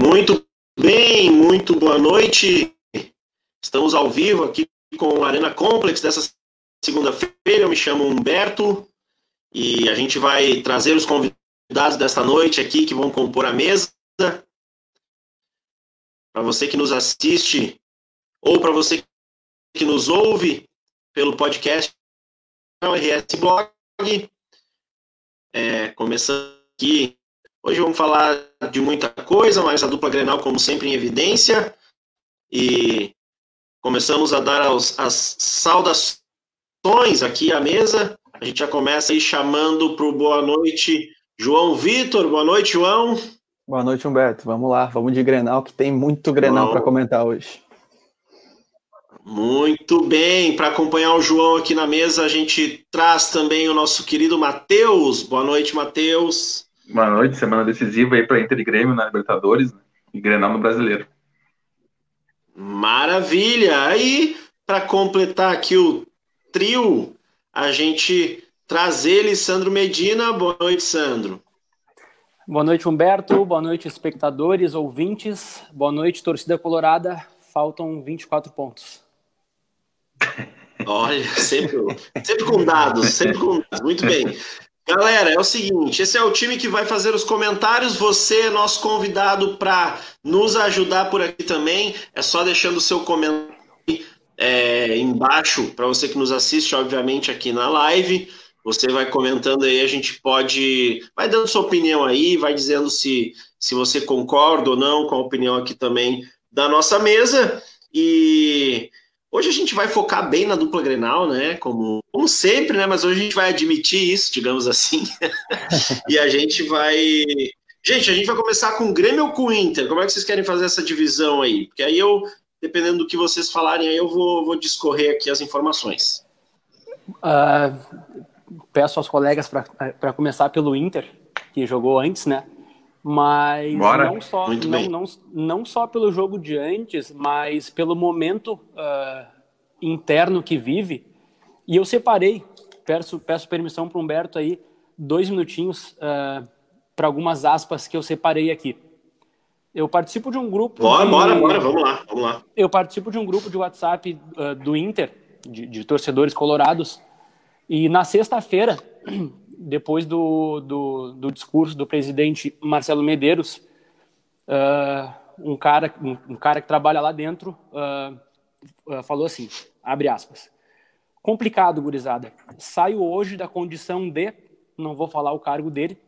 Muito bem, muito boa noite. Estamos ao vivo aqui com o Arena Complex dessa segunda-feira. Eu me chamo Humberto e a gente vai trazer os convidados desta noite aqui que vão compor a mesa. Para você que nos assiste ou para você que nos ouve pelo podcast RS Blog. É, começando aqui Hoje vamos falar de muita coisa, mas a dupla Grenal, como sempre, em evidência. E começamos a dar as, as saudações aqui à mesa. A gente já começa aí chamando para o boa noite João Vitor. Boa noite, João. Boa noite, Humberto. Vamos lá, vamos de Grenal, que tem muito Grenal para comentar hoje. Muito bem, para acompanhar o João aqui na mesa, a gente traz também o nosso querido Matheus. Boa noite, Matheus. Boa noite, semana decisiva aí para Inter e Grêmio na Libertadores né? e Grenal no Brasileiro. Maravilha! Aí, para completar aqui o trio, a gente traz ele, Sandro Medina. Boa noite, Sandro. Boa noite, Humberto. Boa noite, espectadores, ouvintes. Boa noite, torcida colorada. Faltam 24 pontos. Olha, sempre, sempre com dados, sempre com dados. Muito bem. Galera, é o seguinte: esse é o time que vai fazer os comentários. Você é nosso convidado para nos ajudar por aqui também. É só deixando o seu comentário é, embaixo para você que nos assiste, obviamente, aqui na live. Você vai comentando aí, a gente pode. Vai dando sua opinião aí, vai dizendo se, se você concorda ou não com a opinião aqui também da nossa mesa. E Hoje a gente vai focar bem na dupla Grenal, né? Como, como sempre, né? Mas hoje a gente vai admitir isso, digamos assim. e a gente vai. Gente, a gente vai começar com Grêmio ou com Inter? Como é que vocês querem fazer essa divisão aí? Porque aí eu, dependendo do que vocês falarem, aí eu vou, vou discorrer aqui as informações. Uh, peço aos colegas para começar pelo Inter, que jogou antes, né? Mas Bora. não só, não, não, não, só pelo jogo de antes, mas pelo momento uh, interno que vive. E eu separei, peço, peço permissão para o Humberto aí, dois minutinhos uh, ah, para algumas aspas que eu separei aqui. Eu participo de um grupo. Bora, de, bora, bora, vamos lá, vamos lá. Eu participo de um grupo de WhatsApp uh, do Inter, de, de torcedores colorados, e na sexta-feira depois do, do, do, discurso do presidente Marcelo Medeiros, uh, um, cara, um, um, cara que trabalha lá dentro uh, uh, falou assim, abre aspas, complicado, gurizada, saio hoje da condição de, não vou falar o cargo dele,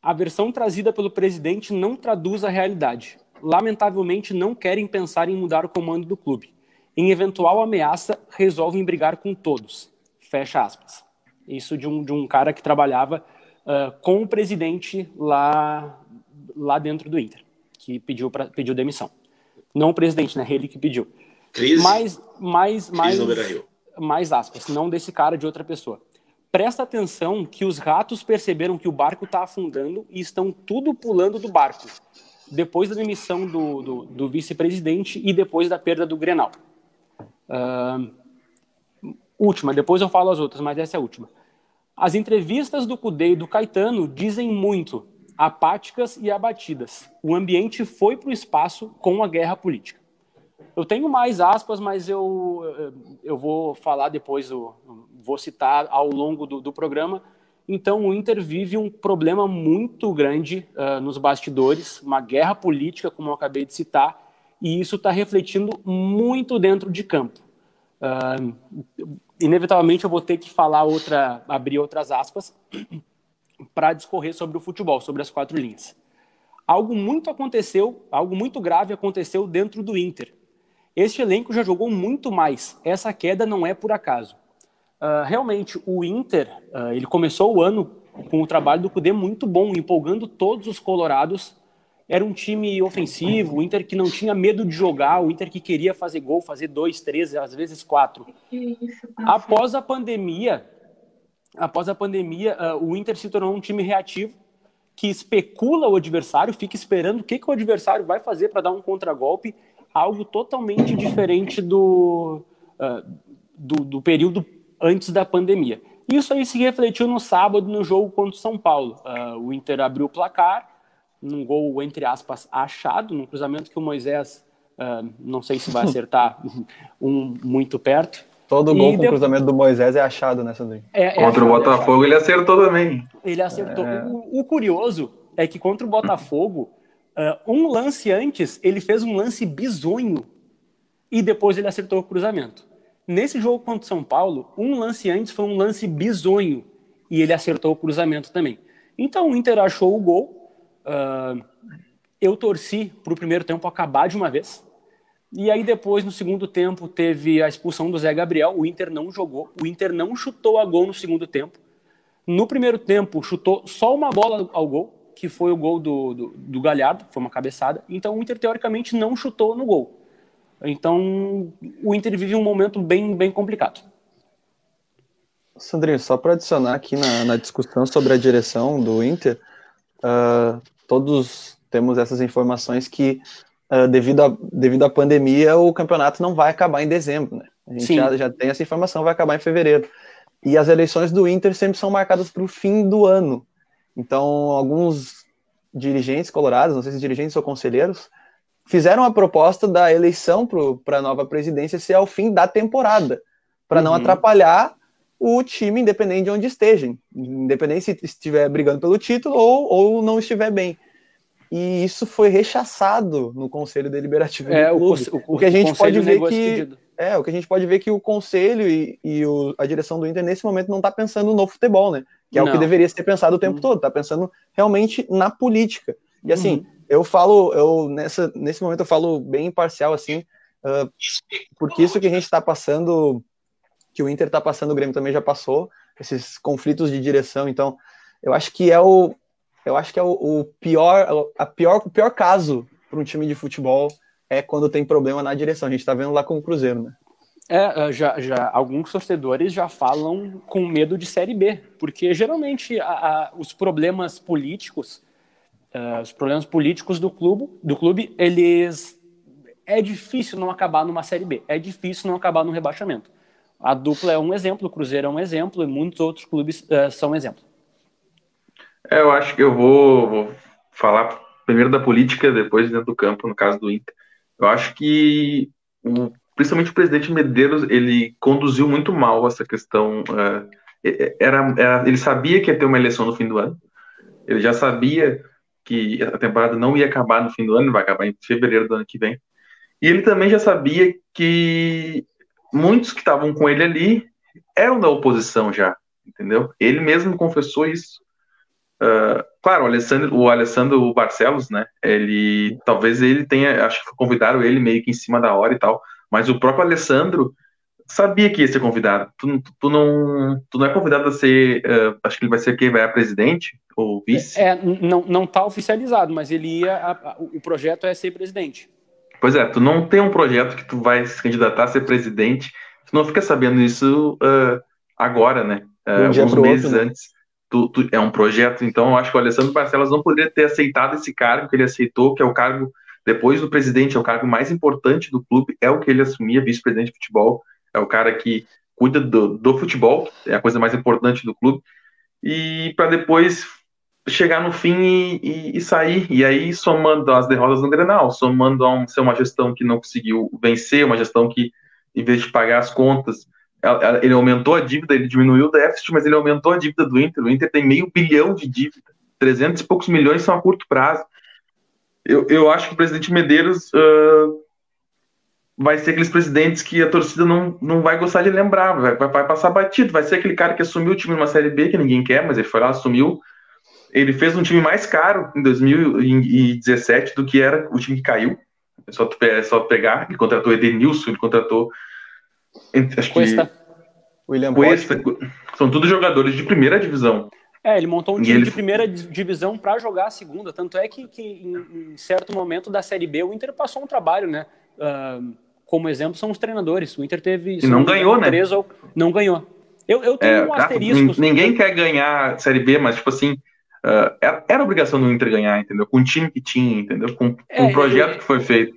a versão trazida pelo presidente não traduz a realidade. Lamentavelmente, não querem pensar em mudar o comando do clube. Em eventual ameaça, resolvem brigar com todos. Fecha aspas. Isso de um, de um cara que trabalhava uh, com o presidente lá, lá dentro do Inter, que pediu, pra, pediu demissão. Não o presidente, né? Ele que pediu. Crise? Mais, mais, mais, mais aspas, não desse cara, de outra pessoa. Presta atenção que os ratos perceberam que o barco está afundando e estão tudo pulando do barco. Depois da demissão do, do, do vice-presidente e depois da perda do Grenal. Uh, última, depois eu falo as outras, mas essa é a última. As entrevistas do Cudê e do Caetano dizem muito, apáticas e abatidas. O ambiente foi para o espaço com a guerra política. Eu tenho mais aspas, mas eu, eu vou falar depois, vou citar ao longo do, do programa. Então, o Inter vive um problema muito grande uh, nos bastidores, uma guerra política, como eu acabei de citar, e isso está refletindo muito dentro de campo. Uh, inevitavelmente eu vou ter que falar outra, abrir outras aspas para discorrer sobre o futebol, sobre as quatro linhas. Algo muito aconteceu, algo muito grave aconteceu dentro do Inter. Este elenco já jogou muito mais. Essa queda não é por acaso. Uh, realmente, o Inter, uh, ele começou o ano com o trabalho do Cudê muito bom, empolgando todos os colorados era um time ofensivo, o Inter que não tinha medo de jogar, o Inter que queria fazer gol, fazer dois, três, às vezes quatro. Após a pandemia, após a pandemia, uh, o Inter se tornou um time reativo que especula o adversário, fica esperando o que, que o adversário vai fazer para dar um contragolpe, algo totalmente diferente do, uh, do, do período antes da pandemia. Isso aí se refletiu no sábado no jogo contra o São Paulo. Uh, o Inter abriu o placar, num gol, entre aspas, achado, num cruzamento que o Moisés, uh, não sei se vai acertar um muito perto. Todo gol e com o cruzamento do Moisés é achado, né, Sandrinho? É, é contra achado, o Botafogo ele acertou também. Ele acertou. É... O, o, curioso é que contra o Botafogo, uh, um lance antes, ele fez um lance bizonho e depois ele acertou o cruzamento. Nesse jogo contra o São Paulo, um lance antes foi um lance bizonho e ele acertou o cruzamento também. Então o Inter achou o gol. Uh, eu torci para o primeiro tempo acabar de uma vez. E aí depois, no segundo tempo, teve a expulsão do Zé Gabriel. O Inter não jogou. O Inter não chutou a gol no segundo tempo. No primeiro tempo, chutou só uma bola ao gol, que foi o gol do, do, do Galhardo, foi uma cabeçada. Então o Inter, teoricamente, não chutou no gol. Então o Inter vive um momento bem, bem complicado. Sandrinho, só para adicionar aqui na, na, discussão sobre a direção do Inter, uh, todos temos essas informações que, uh, devido, a, devido à pandemia, o campeonato não vai acabar em dezembro. Né? A gente já, já, tem essa informação, vai acabar em fevereiro. E as eleições do Inter sempre são marcadas para o fim do ano. Então, alguns dirigentes colorados, não sei se dirigentes ou conselheiros, fizeram a proposta da eleição para a nova presidência ser ao fim da temporada, para uhum. não atrapalhar o time, independente de onde esteja, independente se estiver brigando pelo título ou, ou não estiver bem. E isso foi rechaçado no Conselho Deliberativo é, do clube. O, o, o que a gente pode ver que é o que a gente pode ver que o Conselho e, e o, a direção do Inter nesse momento não está pensando no futebol, né? Que é não. o que deveria ser pensado o tempo uhum. todo. Está pensando realmente na política. E assim, uhum. eu falo, eu nessa nesse momento eu falo bem imparcial assim, uh, porque isso que a gente está passando que o Inter está passando, o Grêmio também já passou, esses conflitos de direção. Então, eu acho que é o, eu acho que é o, o pior, a pior, o pior caso para um time de futebol é quando tem problema na direção. A gente está vendo lá com o Cruzeiro, né? É, já, já alguns torcedores já falam com medo de Série B, porque geralmente a, a, os problemas políticos, uh, os problemas políticos do clube, do clube, eles é difícil não acabar numa Série B, é difícil não acabar no rebaixamento. A dupla é um exemplo, o Cruzeiro é um exemplo e muitos outros clubes uh, são exemplo. É, eu acho que eu vou, vou, falar primeiro da política, depois dentro do campo, no caso do Inter. Eu acho que, o, principalmente o presidente Medeiros, ele conduziu muito mal essa questão. Uh, era, era, ele sabia que ia ter uma eleição no fim do ano, ele já sabia que a temporada não ia acabar no fim do ano, vai acabar em fevereiro do ano que vem. E ele também já sabia que muitos que estavam com ele ali eram da oposição já, entendeu? Ele mesmo confessou isso. Uh, claro, o Alessandro, o Alessandro Barcelos, né? Ele talvez ele tenha, acho que convidaram ele meio que em cima da hora e tal, mas o próprio Alessandro sabia que ia ser convidado. Tu, tu, não, tu não é convidado a ser, uh, acho que ele vai ser quem vai a presidente ou vice. É, não, não tá oficializado, mas ele ia, a, a, o projeto é ser presidente. Pois é, tu não tem um projeto que tu vai se candidatar a ser presidente, tu não fica sabendo isso uh, agora, né? Uh, alguns meses outro, né? antes. Tu, tu, é um projeto, então eu acho que o Alessandro Barcelos não poderia ter aceitado esse cargo que ele aceitou, que é o cargo, depois do presidente, é o cargo mais importante do clube, é o que ele assumia, vice-presidente de futebol, é o cara que cuida do, do futebol, é a coisa mais importante do clube, e para depois chegar no fim e, e, e, sair. E aí, somando as derrotas no Grenal, somando a um, ser uma gestão que não conseguiu vencer, uma gestão que, em vez de pagar as contas, ele aumentou a dívida, ele diminuiu o déficit, mas ele aumentou a dívida do Inter. O Inter tem meio bilhão de dívida, 300 e poucos milhões são a curto prazo. Eu, eu acho que o presidente Medeiros uh, vai ser aqueles presidentes que a torcida não, não vai gostar de lembrar, vai, vai, passar batido. Vai ser aquele cara que assumiu o time numa Série B, que ninguém quer, mas ele foi lá, assumiu, ele fez um time mais caro em 2017 do que era o time que caiu. É só, é só pegar, ele contratou Edenilson, ele contratou. Acho Cuesta. que. William Cuesta. São todos jogadores de primeira divisão. É, ele montou um time ele... de primeira divisão para jogar a segunda. Tanto é que, que em, em, certo momento da Série B, o Inter passou um trabalho, né? Uh, como exemplo, são os treinadores. O Inter teve. E não ganhou, né? Ou, não ganhou. Eu, eu tenho é, um asterisco. Ninguém quer ganhar Série B, mas, tipo assim, Uh, era, era obrigação do Inter ganhar, entendeu? Com o time que tinha, entendeu? Com, com é, o projeto que foi feito.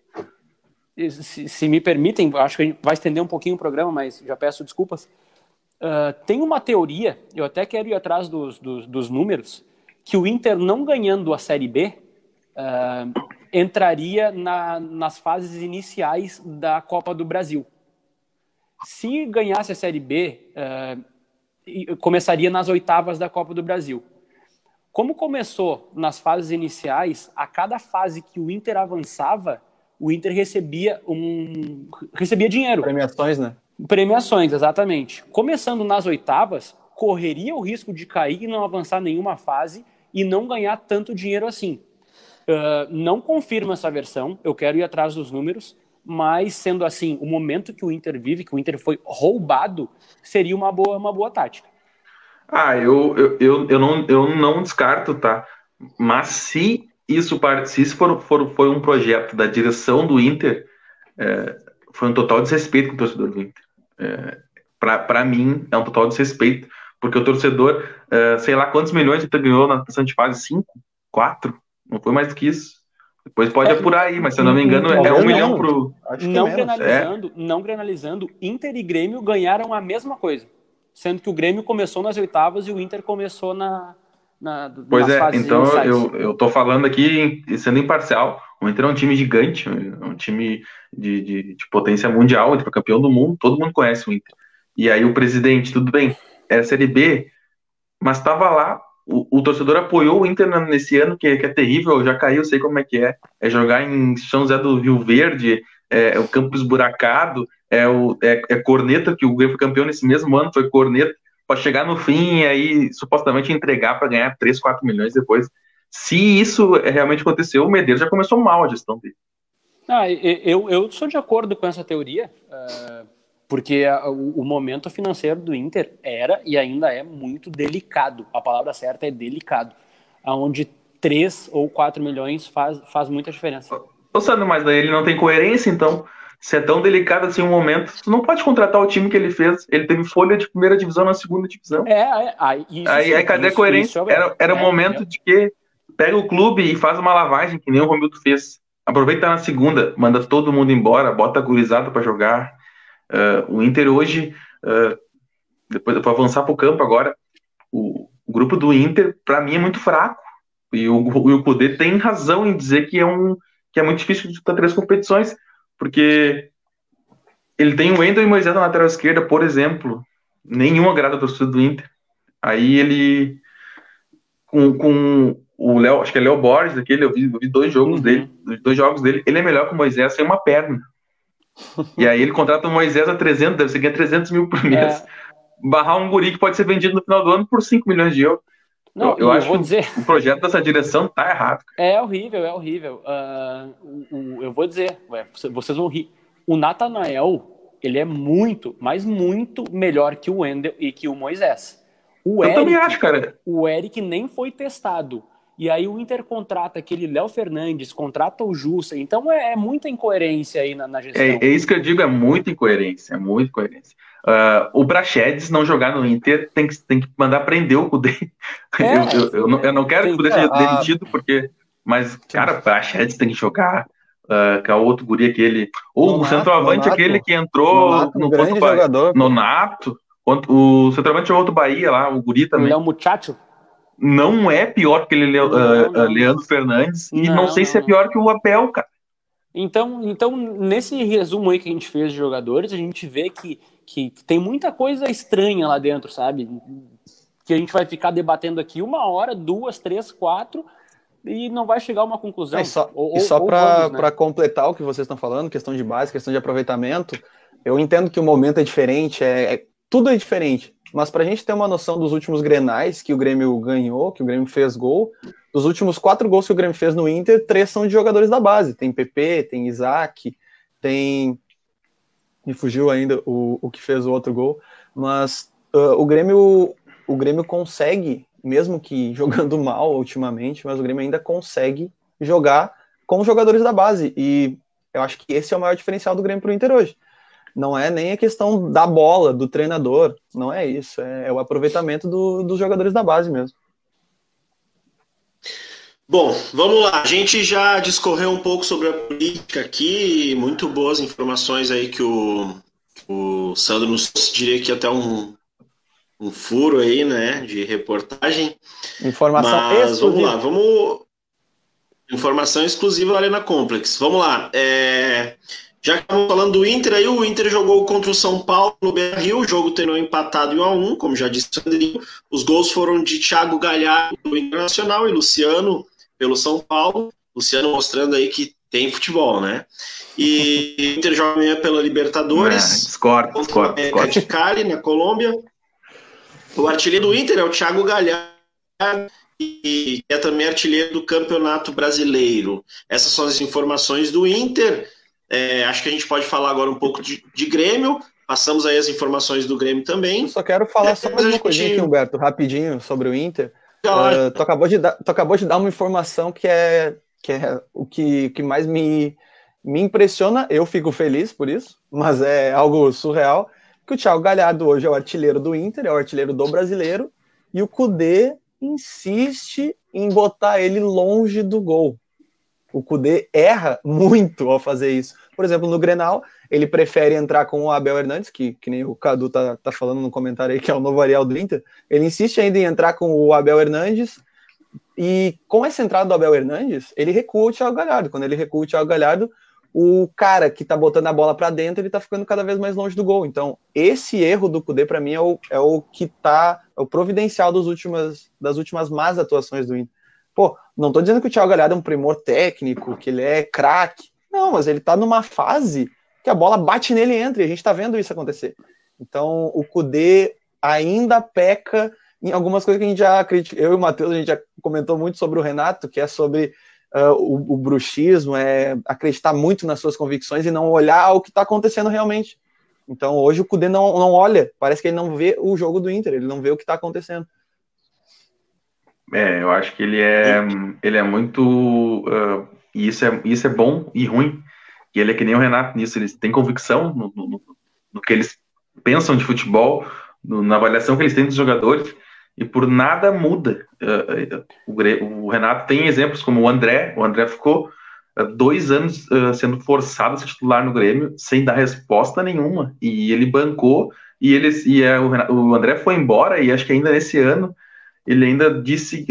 Se, se, me permitem, acho que a gente vai estender um pouquinho o programa, mas já peço desculpas. Uh, tem uma teoria, eu até quero ir atrás dos, dos, dos, números, que o Inter não ganhando a Série B, uh, entraria na, nas fases iniciais da Copa do Brasil. Se ganhasse a Série B, uh, começaria nas oitavas da Copa do Brasil. Como começou nas fases iniciais, a cada fase que o Inter avançava, o Inter recebia um recebia dinheiro. Premiações, né? Premiações, exatamente. Começando nas oitavas, correria o risco de cair e não avançar nenhuma fase e não ganhar tanto dinheiro assim. Uh, não confirmo essa versão, eu quero ir atrás dos números, mas sendo assim, o momento que o Inter vive, que o Inter foi roubado, seria uma boa, uma boa tática. Ah, eu, eu, eu, eu, não, eu não descarto, tá? Mas se isso, se isso for, for, foi um projeto da direção do Inter, é, foi um total desrespeito com o torcedor do Inter. É, para mim, é um total desrespeito, porque o torcedor, é, sei lá quantos milhões ele ganhou na de fase, cinco, quatro, não foi mais do que isso. Depois pode é, apurar aí, mas se eu não me engano, é um milhão pro. Não granalizando, é. não granalizando, Inter e Grêmio ganharam a mesma coisa sendo que o Grêmio começou nas oitavas e o Inter começou na. na pois é, então eu, eu tô falando aqui sendo imparcial. O Inter é um time gigante, um time de, de, de potência mundial, Inter é campeão do mundo, todo mundo conhece o Inter. E aí o presidente, tudo bem, era Série B, mas estava lá, o, o, torcedor apoiou o Inter nesse ano, que, que é terrível, já caí, eu sei como é que é. É jogar em São José do Rio Verde, é, o campo esburacado, é, o, é, é corneta, que o Grêmio foi campeão nesse mesmo ano, foi corneta, para chegar no fim e aí supostamente entregar para ganhar 3, 4 milhões depois. Se isso realmente aconteceu, o Medeiros já começou mal a gestão dele. Ah, eu, eu sou de acordo com essa teoria, uh, porque o, momento financeiro do Inter era e ainda é muito delicado. A palavra certa é delicado. Onde 3 ou 4 milhões faz, faz muita diferença. Ô, Sandro, mas daí ele não tem coerência, então se é tão delicado assim um momento, tu não pode contratar o time que ele fez. Ele teve folha de primeira divisão na segunda divisão. É, é aí, isso, aí, aí cadê isso, a coerência? É era era é, um momento é. de que pega o clube e faz uma lavagem, que nem o Romildo fez. Aproveita na segunda, manda todo mundo embora, bota a gurizada para jogar. Uh, o Inter hoje, uh, depois para avançar para o campo agora, o, o, grupo do Inter, para mim, é muito fraco. E o, o, o Kudê tem razão em dizer que é, um, que é muito difícil de três competições porque ele tem o Wendel e Moisés na lateral esquerda, por exemplo. Nenhum agrada a torcida do Inter. Aí ele. Com, com o Léo, acho que é Léo Borges, aquele, eu vi, eu vi dois jogos uhum. dele, dois jogos dele, ele é melhor que o Moisés sem uma perna. e aí ele contrata o Moisés a 300, deve ser ganhar 300 mil por mês. É. Barrar um guri que pode ser vendido no final do ano por 5 milhões de euros. Não, eu, eu acho que dizer... o projeto dessa direção tá errado. É horrível, é horrível. Uh, eu vou dizer, vocês vão rir. O Natanael, ele é muito, mas muito melhor que o Wendel e que o Moisés. O eu Eric, também acho, cara. O Eric nem foi testado. E aí o Inter contrata aquele Léo Fernandes, contrata o Jussa. Então é, é muita incoerência aí na, na gestão. É, é, isso que eu digo, é muita incoerência, é muita incoerência. Uh, o Prachedes não jogar no Inter tem que, tem que mandar prender o Cudê. É, eu, eu, eu, não, eu, não, quero que o Cudê seja demitido, porque. Mas, cara, o Prachedes tem que jogar. Uh, que é o outro guri aquele. Ou o centroavante Nonato, aquele que entrou Nonato, no grande jogador. Nonato. O centroavante é outro Bahia lá, o guri também. Ele é um muchacho? Não é pior que ele, uh, não. Leandro Fernandes. Não, e não sei se é pior que o Abel, cara. Então, então, nesse resumo aí que a gente fez de jogadores, a gente vê que que tem muita coisa estranha lá dentro, sabe? Que a gente vai ficar debatendo aqui uma hora, duas, três, quatro, e não vai chegar a uma conclusão. É, só, ou, e só para né? completar o que vocês estão falando, questão de base, questão de aproveitamento, eu entendo que o momento é diferente, é, é tudo é diferente. Mas para a gente ter uma noção dos últimos grenais que o Grêmio ganhou, que o Grêmio fez gol, dos últimos quatro gols que o Grêmio fez no Inter, três são de jogadores da base. Tem PP, tem Isaac, tem me fugiu ainda o, o que fez o outro gol, mas uh, o Grêmio o Grêmio consegue, mesmo que jogando mal ultimamente, mas o Grêmio ainda consegue jogar com os jogadores da base e eu acho que esse é o maior diferencial do Grêmio para o Inter hoje. Não é nem a questão da bola, do treinador, não é isso, é, é o aproveitamento do, dos jogadores da base mesmo. Bom, vamos lá. A gente já discorreu um pouco sobre a política aqui, muito boas informações aí que o, o Sandro nos diria que até um, um furo aí, né, de reportagem. Informação Mas vamos lá, vamos. Informação exclusiva da Arena Complex. Vamos lá. É... Já que estamos falando do Inter, aí o Inter jogou contra o São Paulo no Beira-Rio, o jogo terminou empatado em 1 a 1 como já disse o Sandrinho. Os gols foram de Thiago Galhardo do Internacional e Luciano pelo São Paulo. Luciano mostrando aí que tem futebol, né? E o Inter joga amanhã pela Libertadores. É, discordo, discordo, discordo. Cali, na Colômbia. O artilheiro do Inter é o Thiago Galhardo e é também artilheiro do Campeonato Brasileiro. Essas são as informações do Inter. É, acho que a gente pode falar agora um pouco de, de, Grêmio. Passamos aí as informações do Grêmio também. Eu só quero falar é, só mais uma gente... coisinha aqui, Humberto, rapidinho, sobre o Inter. Uh, tu, acabou de dar, tu acabou de dar uma informação que é, que é o que, que mais me, me impressiona. Eu fico feliz por isso, mas é algo surreal. Que o Thiago Galhardo hoje é o artilheiro do Inter, é o artilheiro do brasileiro, e o Cudê insiste em botar ele longe do gol. O Cudê erra muito ao fazer isso. Por exemplo, no Grenal, ele prefere entrar com o Abel Hernandes, que, que nem o Cadu tá, tá falando no comentário aí, que é o novo Ariel do Inter. Ele insiste ainda em entrar com o Abel Hernandes, e com essa entrada do Abel Hernandes, ele recua o Thiago Galhardo. Quando ele recua o Thiago Galhardo, o cara que tá botando a bola para dentro, ele tá ficando cada vez mais longe do gol. Então, esse erro do Cudê, para mim, é o, é o que tá, é o providencial dos últimas, das últimas más atuações do Inter. Pô, não tô dizendo que o Thiago Galhardo é um primor técnico, que ele é craque. Não, mas ele tá numa fase que a bola bate nele e entra, e a gente tá vendo isso acontecer. Então, o Cudê ainda peca em algumas coisas que a gente já critica. Eu e o Matheus, a gente já comentou muito sobre o Renato, que é sobre uh, o, o, bruxismo, é acreditar muito nas suas convicções e não olhar o que está acontecendo realmente. Então hoje o Cudê não, não olha, parece que ele não vê o jogo do Inter, ele não vê o que está acontecendo. É, eu acho que ele é, ele é muito. Uh, e isso é, isso é bom e ruim. E ele é que nem o Renato nisso, eles têm convicção no, no, no que eles pensam de futebol, no, na avaliação que eles têm dos jogadores, e por nada muda. Uh, o, o, Renato tem exemplos como o André, o André ficou uh, dois anos sendo forçado a se titular no Grêmio sem dar resposta nenhuma, e ele bancou, e, ele, e é, o, Renato, o, André foi embora, e acho que ainda nesse ano ele ainda disse,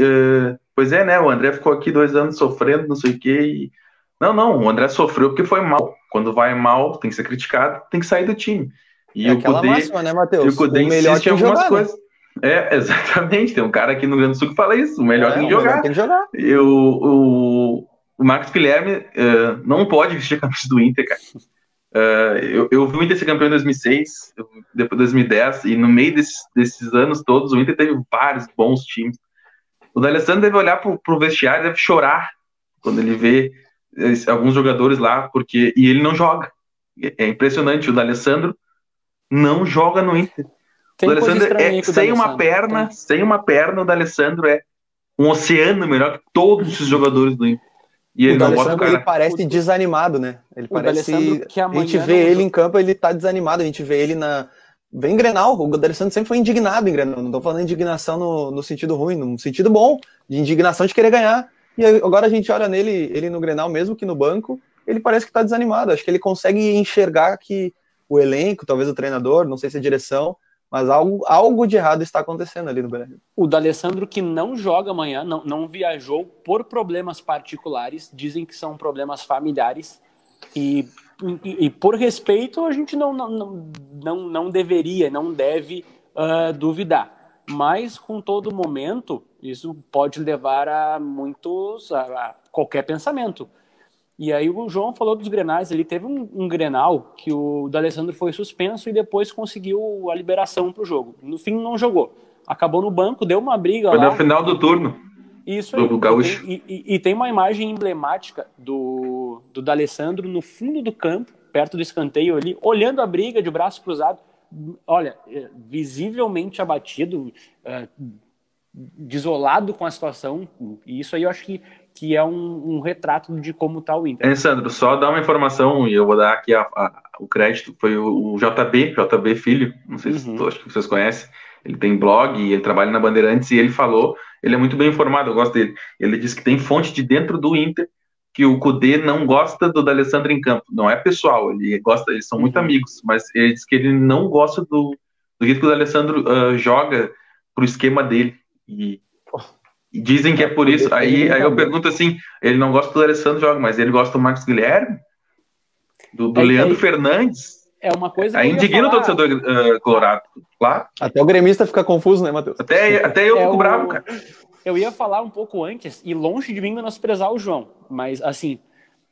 pois é, né, o André ficou aqui dois anos sofrendo, não sei o quê, e... não, não, o André sofreu porque foi mal, quando vai mal, tem que ser criticado, tem que sair do time. E é o Cudê, máxima, né, Matheus? o Cudê o melhor insiste em algumas jogar, né? coisas. Né? É, exatamente. Tem um cara aqui no Rio Grande do Sul que fala isso. O melhor é, tem que jogar. Tem que jogar. E o, o, o Marcos Guilherme uh, não pode vestir a camisa do Inter, cara. Uh, eu, eu vi o Inter ser campeão em 2006, depois de 2010, e no meio desses, desses anos todos, o Inter teve vários bons times. O D'Alessandro deve olhar pro, pro vestiário deve chorar quando ele vê esse, alguns jogadores lá, porque e ele não joga. É impressionante, o D'Alessandro não joga no Inter. Tem o Alessandro é, sem uma perna, tem. sem uma perna, o D'Alessandro é um oceano melhor que todos os jogadores do Inter. E ele o não bota o cara. Ele parece desanimado, né? Ele o parece. Que a gente vê ele em campo, ele tá desanimado. A gente vê ele na. Vem em Grenal. O D'Alessandro sempre foi indignado em Grenal. Não tô falando indignação no, no sentido ruim, no sentido bom, de indignação de querer ganhar. E agora a gente olha nele, ele no Grenal, mesmo que no banco, ele parece que tá desanimado. Acho que ele consegue enxergar que o elenco, talvez o treinador, não sei se a direção, mas algo, algo de errado está acontecendo ali no Brasil. O D'Alessandro, que não joga amanhã, não, não viajou por problemas particulares, dizem que são problemas familiares, e, e, e por respeito a gente não, não, não, não deveria, não deve uh, duvidar. Mas com todo momento, isso pode levar a muitos, a, a qualquer pensamento. E aí o João falou dos grenais, ele teve um, um grenal que o D'Alessandro foi suspenso e depois conseguiu a liberação para o jogo. No fim não jogou. Acabou no banco, deu uma briga foi lá. Foi no final do turno. Isso aí. Do Gaúcho. E, e, e, tem uma imagem emblemática do, do D'Alessandro no fundo do campo, perto do escanteio ali, olhando a briga de braço cruzado. Olha, é, visivelmente abatido, é, desolado com a situação. E isso aí eu acho que que é um, um retrato de como está o Inter. É, Sandro, só dar uma informação, e eu vou dar aqui a, a, o crédito, foi o, o, JB, JB Filho, não sei uhum. se acho que vocês conhecem, ele tem blog, ele trabalha na Bandeirantes, e ele falou, ele é muito bem informado, eu gosto dele, ele disse que tem fonte de dentro do Inter, que o Cudê não gosta do D'Alessandro em campo, não é pessoal, ele gosta, eles são muito uhum. amigos, mas ele diz que ele não gosta do, do jeito que o D'Alessandro uh, joga pro esquema dele, e Dizem que é por isso. Aí, aí eu pergunto assim: ele não gosta do Alessandro joga, mas ele gosta do Marcos Guilherme? Do, do é, Leandro é, Fernandes? É uma coisa. Aí indigna o torcedor uh, colorado, claro. Até o gremista fica confuso, né, Matheus? Até, até eu é fico o... bravo, cara. Eu ia falar um pouco antes, e longe de mim menosprezar o João, mas assim,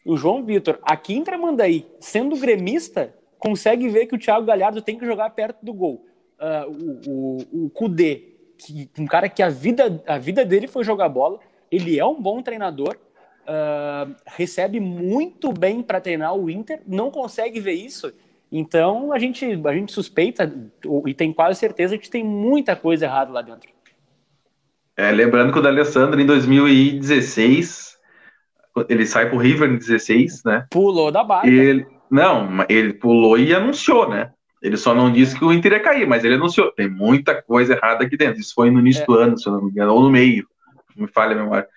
o João Vitor, aqui em Tramandaí, sendo gremista, consegue ver que o Thiago Galhardo tem que jogar perto do gol. Uh, o, o, o Kudê, que, um cara que a vida, a vida dele foi jogar bola, ele é um bom treinador, uh, recebe muito bem para treinar o Inter, não consegue ver isso. Então a gente, a gente suspeita e tem quase certeza que tem muita coisa errada lá dentro. É, lembrando que o D'Alessandro em 2016 ele sai pro River em 16, né? Pulou da barra. Ele, não, ele pulou e anunciou, né? Ele só não disse que o Inter ia cair, mas ele anunciou. Tem muita coisa errada aqui dentro. Isso foi no início é. do ano, se eu não me engano, ou no meio. Não me falha a memória.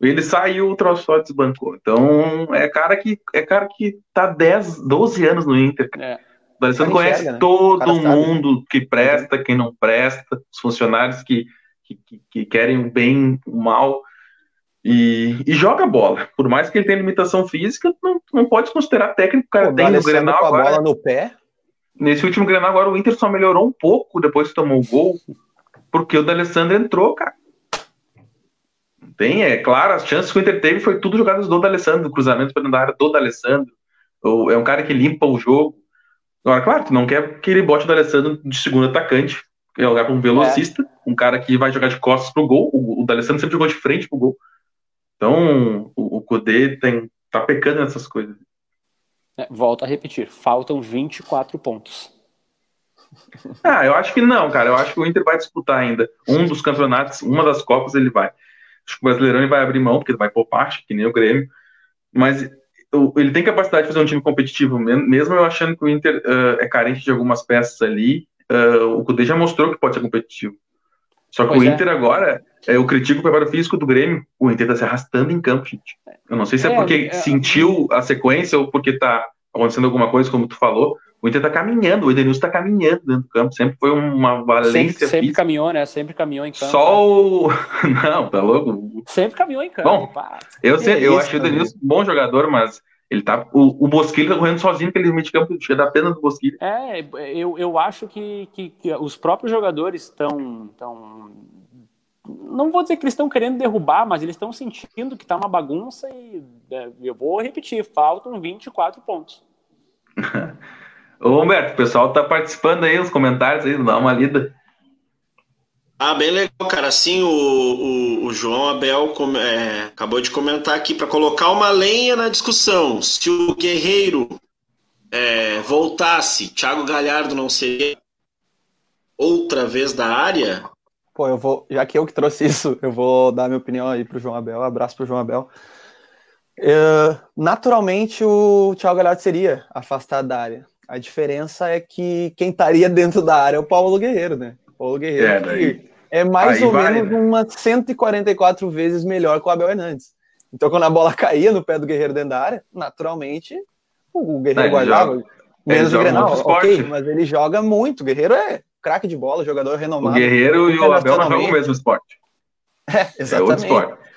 Ele saiu, o Troçó desbancou. Então, é cara que é cara que tá 10, 12 anos no Inter. É. O Alessandro conhece enxerga, né? todo mundo sabe. que presta, quem não presta, os funcionários que, que, que querem o bem, o mal. E, e, joga bola. Por mais que ele tenha limitação física, não, não pode considerar técnico. O cara Pô, tem no Grenal com a bola no pé. Nesse último Grenal agora o Inter só melhorou um pouco depois que tomou o gol, porque o D'Alessandro entrou, cara. Tem, é claro, as chances que o Inter teve foi tudo jogadas do D'Alessandro, cruzamento para dentro da área do D'Alessandro. É um cara que limpa o jogo. Agora, claro, tu não quer que ele bote o D'Alessandro de segundo atacante, que é lugar para um velocista, é. um cara que vai jogar de costas pro gol. O, o D'Alessandro sempre jogou de frente pro gol. Então, o, o Kudê tem, tá pecando nessas coisas. É, volto a repetir, faltam 24 pontos. Ah, eu acho que não, cara. Eu acho que o Inter vai disputar ainda um dos campeonatos, uma das Copas ele vai. Acho que o Brasileirão ele vai abrir mão, porque ele vai por parte, que nem o Grêmio. Mas ele tem capacidade de fazer um time competitivo, mesmo eu achando que o Inter uh, é carente de algumas peças ali. Uh, o Cudê já mostrou que pode ser competitivo. Só que pois o é. Inter é. agora, eu critico o preparo físico do Grêmio. O Inter tá se arrastando em campo, gente. Eu não sei se é, é porque é, sentiu a sequência ou porque tá acontecendo alguma coisa, como tu falou. O Inter tá caminhando, o Edenilson tá caminhando dentro do campo. Sempre foi uma valência. Sempre, sempre caminhou, né? Sempre caminhou em campo. Só o. Não, tá louco? Sempre caminhou em campo. Bom, pá. eu, sei, eu acho o Edenilson um bom jogador, mas ele tá. O, o Bosquilha tá correndo sozinho aquele meio de campo, chega da pena do Bosquilha. É, eu, eu acho que, que, que os próprios jogadores estão. Não vou dizer que eles estão querendo derrubar, mas eles estão sentindo que está uma bagunça e é, eu vou repetir, faltam 24 pontos. Ô Humberto, o pessoal está participando aí nos comentários aí, dá uma lida. Ah, bem legal, cara. Assim, o, o, o João Abel é, acabou de comentar aqui para colocar uma lenha na discussão. Se o Guerreiro é, voltasse, Thiago Galhardo não seria outra vez da área? Pô, eu vou, já que eu que trouxe isso, eu vou dar minha opinião aí pro João Abel. Um abraço pro João Abel. Uh, naturalmente, o Thiago Galhardo seria afastado da área. A diferença é que quem estaria dentro da área é o Paulo Guerreiro, né? O Paulo Guerreiro é, daí, é mais ou vai, menos né? umas 144 vezes melhor que o Abel Hernandes. Então, quando a bola caía no pé do Guerreiro dentro da área, naturalmente, o Guerreiro guardava. menos o Grenal, ok, mas ele joga muito. O Guerreiro é craque de bola, jogador renomado. O Guerreiro e o Abel não jogam o mesmo esporte. É, exatamente. É outro esporte.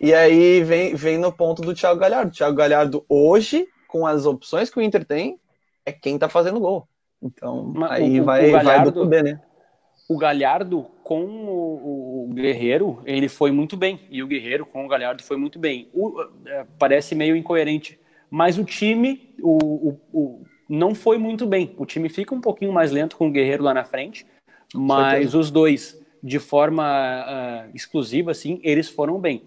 E aí vem, vem no ponto do Thiago Galhardo. O Thiago Galhardo, hoje, com as opções que o Inter tem, é quem tá fazendo gol. Então, Mas aí o, vai, o Galhardo, vai poder, né? O Galhardo com o, o, Guerreiro, ele foi muito bem. E o Guerreiro com o Galhardo foi muito bem. O, é, parece meio incoerente. Mas o time, o, o, não foi muito bem. O time fica um pouquinho mais lento com o Guerreiro lá na frente, mas os dois, de forma uh, exclusiva, assim, eles foram bem.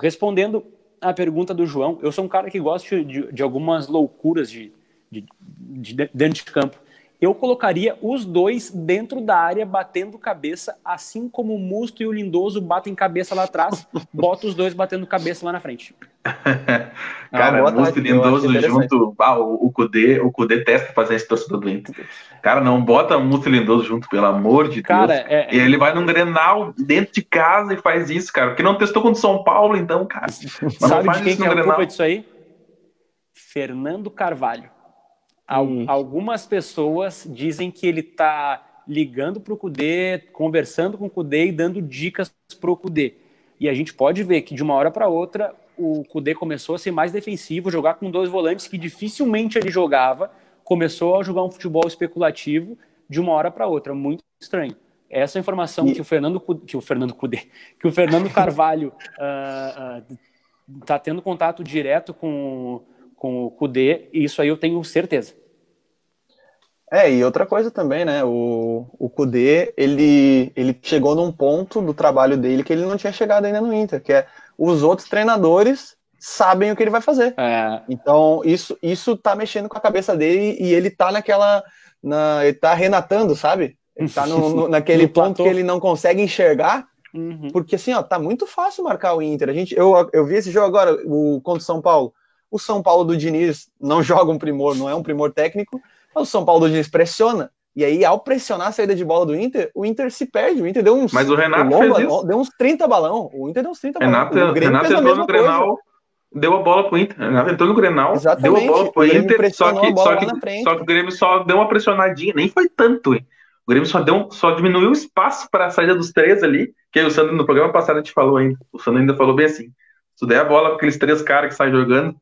Respondendo à pergunta do João, eu sou um cara que gosta de, de algumas loucuras de, de, de, dentro de campo. Eu colocaria os dois dentro da área batendo cabeça, assim como o Musto e o Lindoso batem cabeça lá atrás, bota os dois batendo cabeça lá na frente. cara, Musto e Lindoso junto, ah, o, Kudê, o Kudê testa fazer esse torcedor do Inter. Cara, não bota Musto e Lindoso junto, pelo amor de cara, Deus. É, e ele vai num Grenal dentro de casa e faz isso, cara, porque não testou contra o São Paulo, então, cara. Sabe de quem que é a culpa disso aí? Fernando Carvalho. Hum. Algumas pessoas dizem que ele está ligando para o Cudê, conversando com o Cudê e dando dicas para o Cudê. E a gente pode ver que de uma hora para outra o Kudê começou a ser mais defensivo, jogar com dois volantes que dificilmente ele jogava, começou a jogar um futebol especulativo de uma hora para outra, muito estranho. Essa informação e... que o Fernando que o Fernando Cudê, que o Fernando Carvalho está uh, uh, tendo contato direto com, com o Cudê, e isso aí eu tenho certeza. É, e outra coisa também, né? O, o Kudê, ele, ele chegou num ponto do trabalho dele que ele não tinha chegado ainda no Inter, que é os outros treinadores sabem o que ele vai fazer. É. Então, isso, isso tá mexendo com a cabeça dele e ele tá naquela. Na, ele tá renatando, sabe? Ele tá no, no, naquele no ponto que ele não consegue enxergar. Uhum. Porque assim, ó, tá muito fácil marcar o Inter. A gente, eu, eu vi esse jogo agora, o contra o São Paulo. O São Paulo do Diniz não joga um primor, não é um primor técnico, o São Paulo Diniz pressiona. E aí, ao pressionar a saída de bola do Inter, o Inter se perde. O Inter deu uns. Mas o Renato o Lomba, fez isso. Deu uns 30 balão. O Inter deu uns 30 Renato, balão. O Renato entrou no Grenal, deu a bola pro Inter. Renato entrou no Grenal, Exatamente. deu a bola pro Inter, só que, só, que, só que o Grêmio só deu uma pressionadinha. Nem foi tanto, hein? O Grêmio só, deu, só diminuiu o espaço para a saída dos três ali, que o Sandro, no programa passado, a gente falou ainda. O Sandro ainda falou bem assim. Se der a bola para aqueles três caras que saem jogando,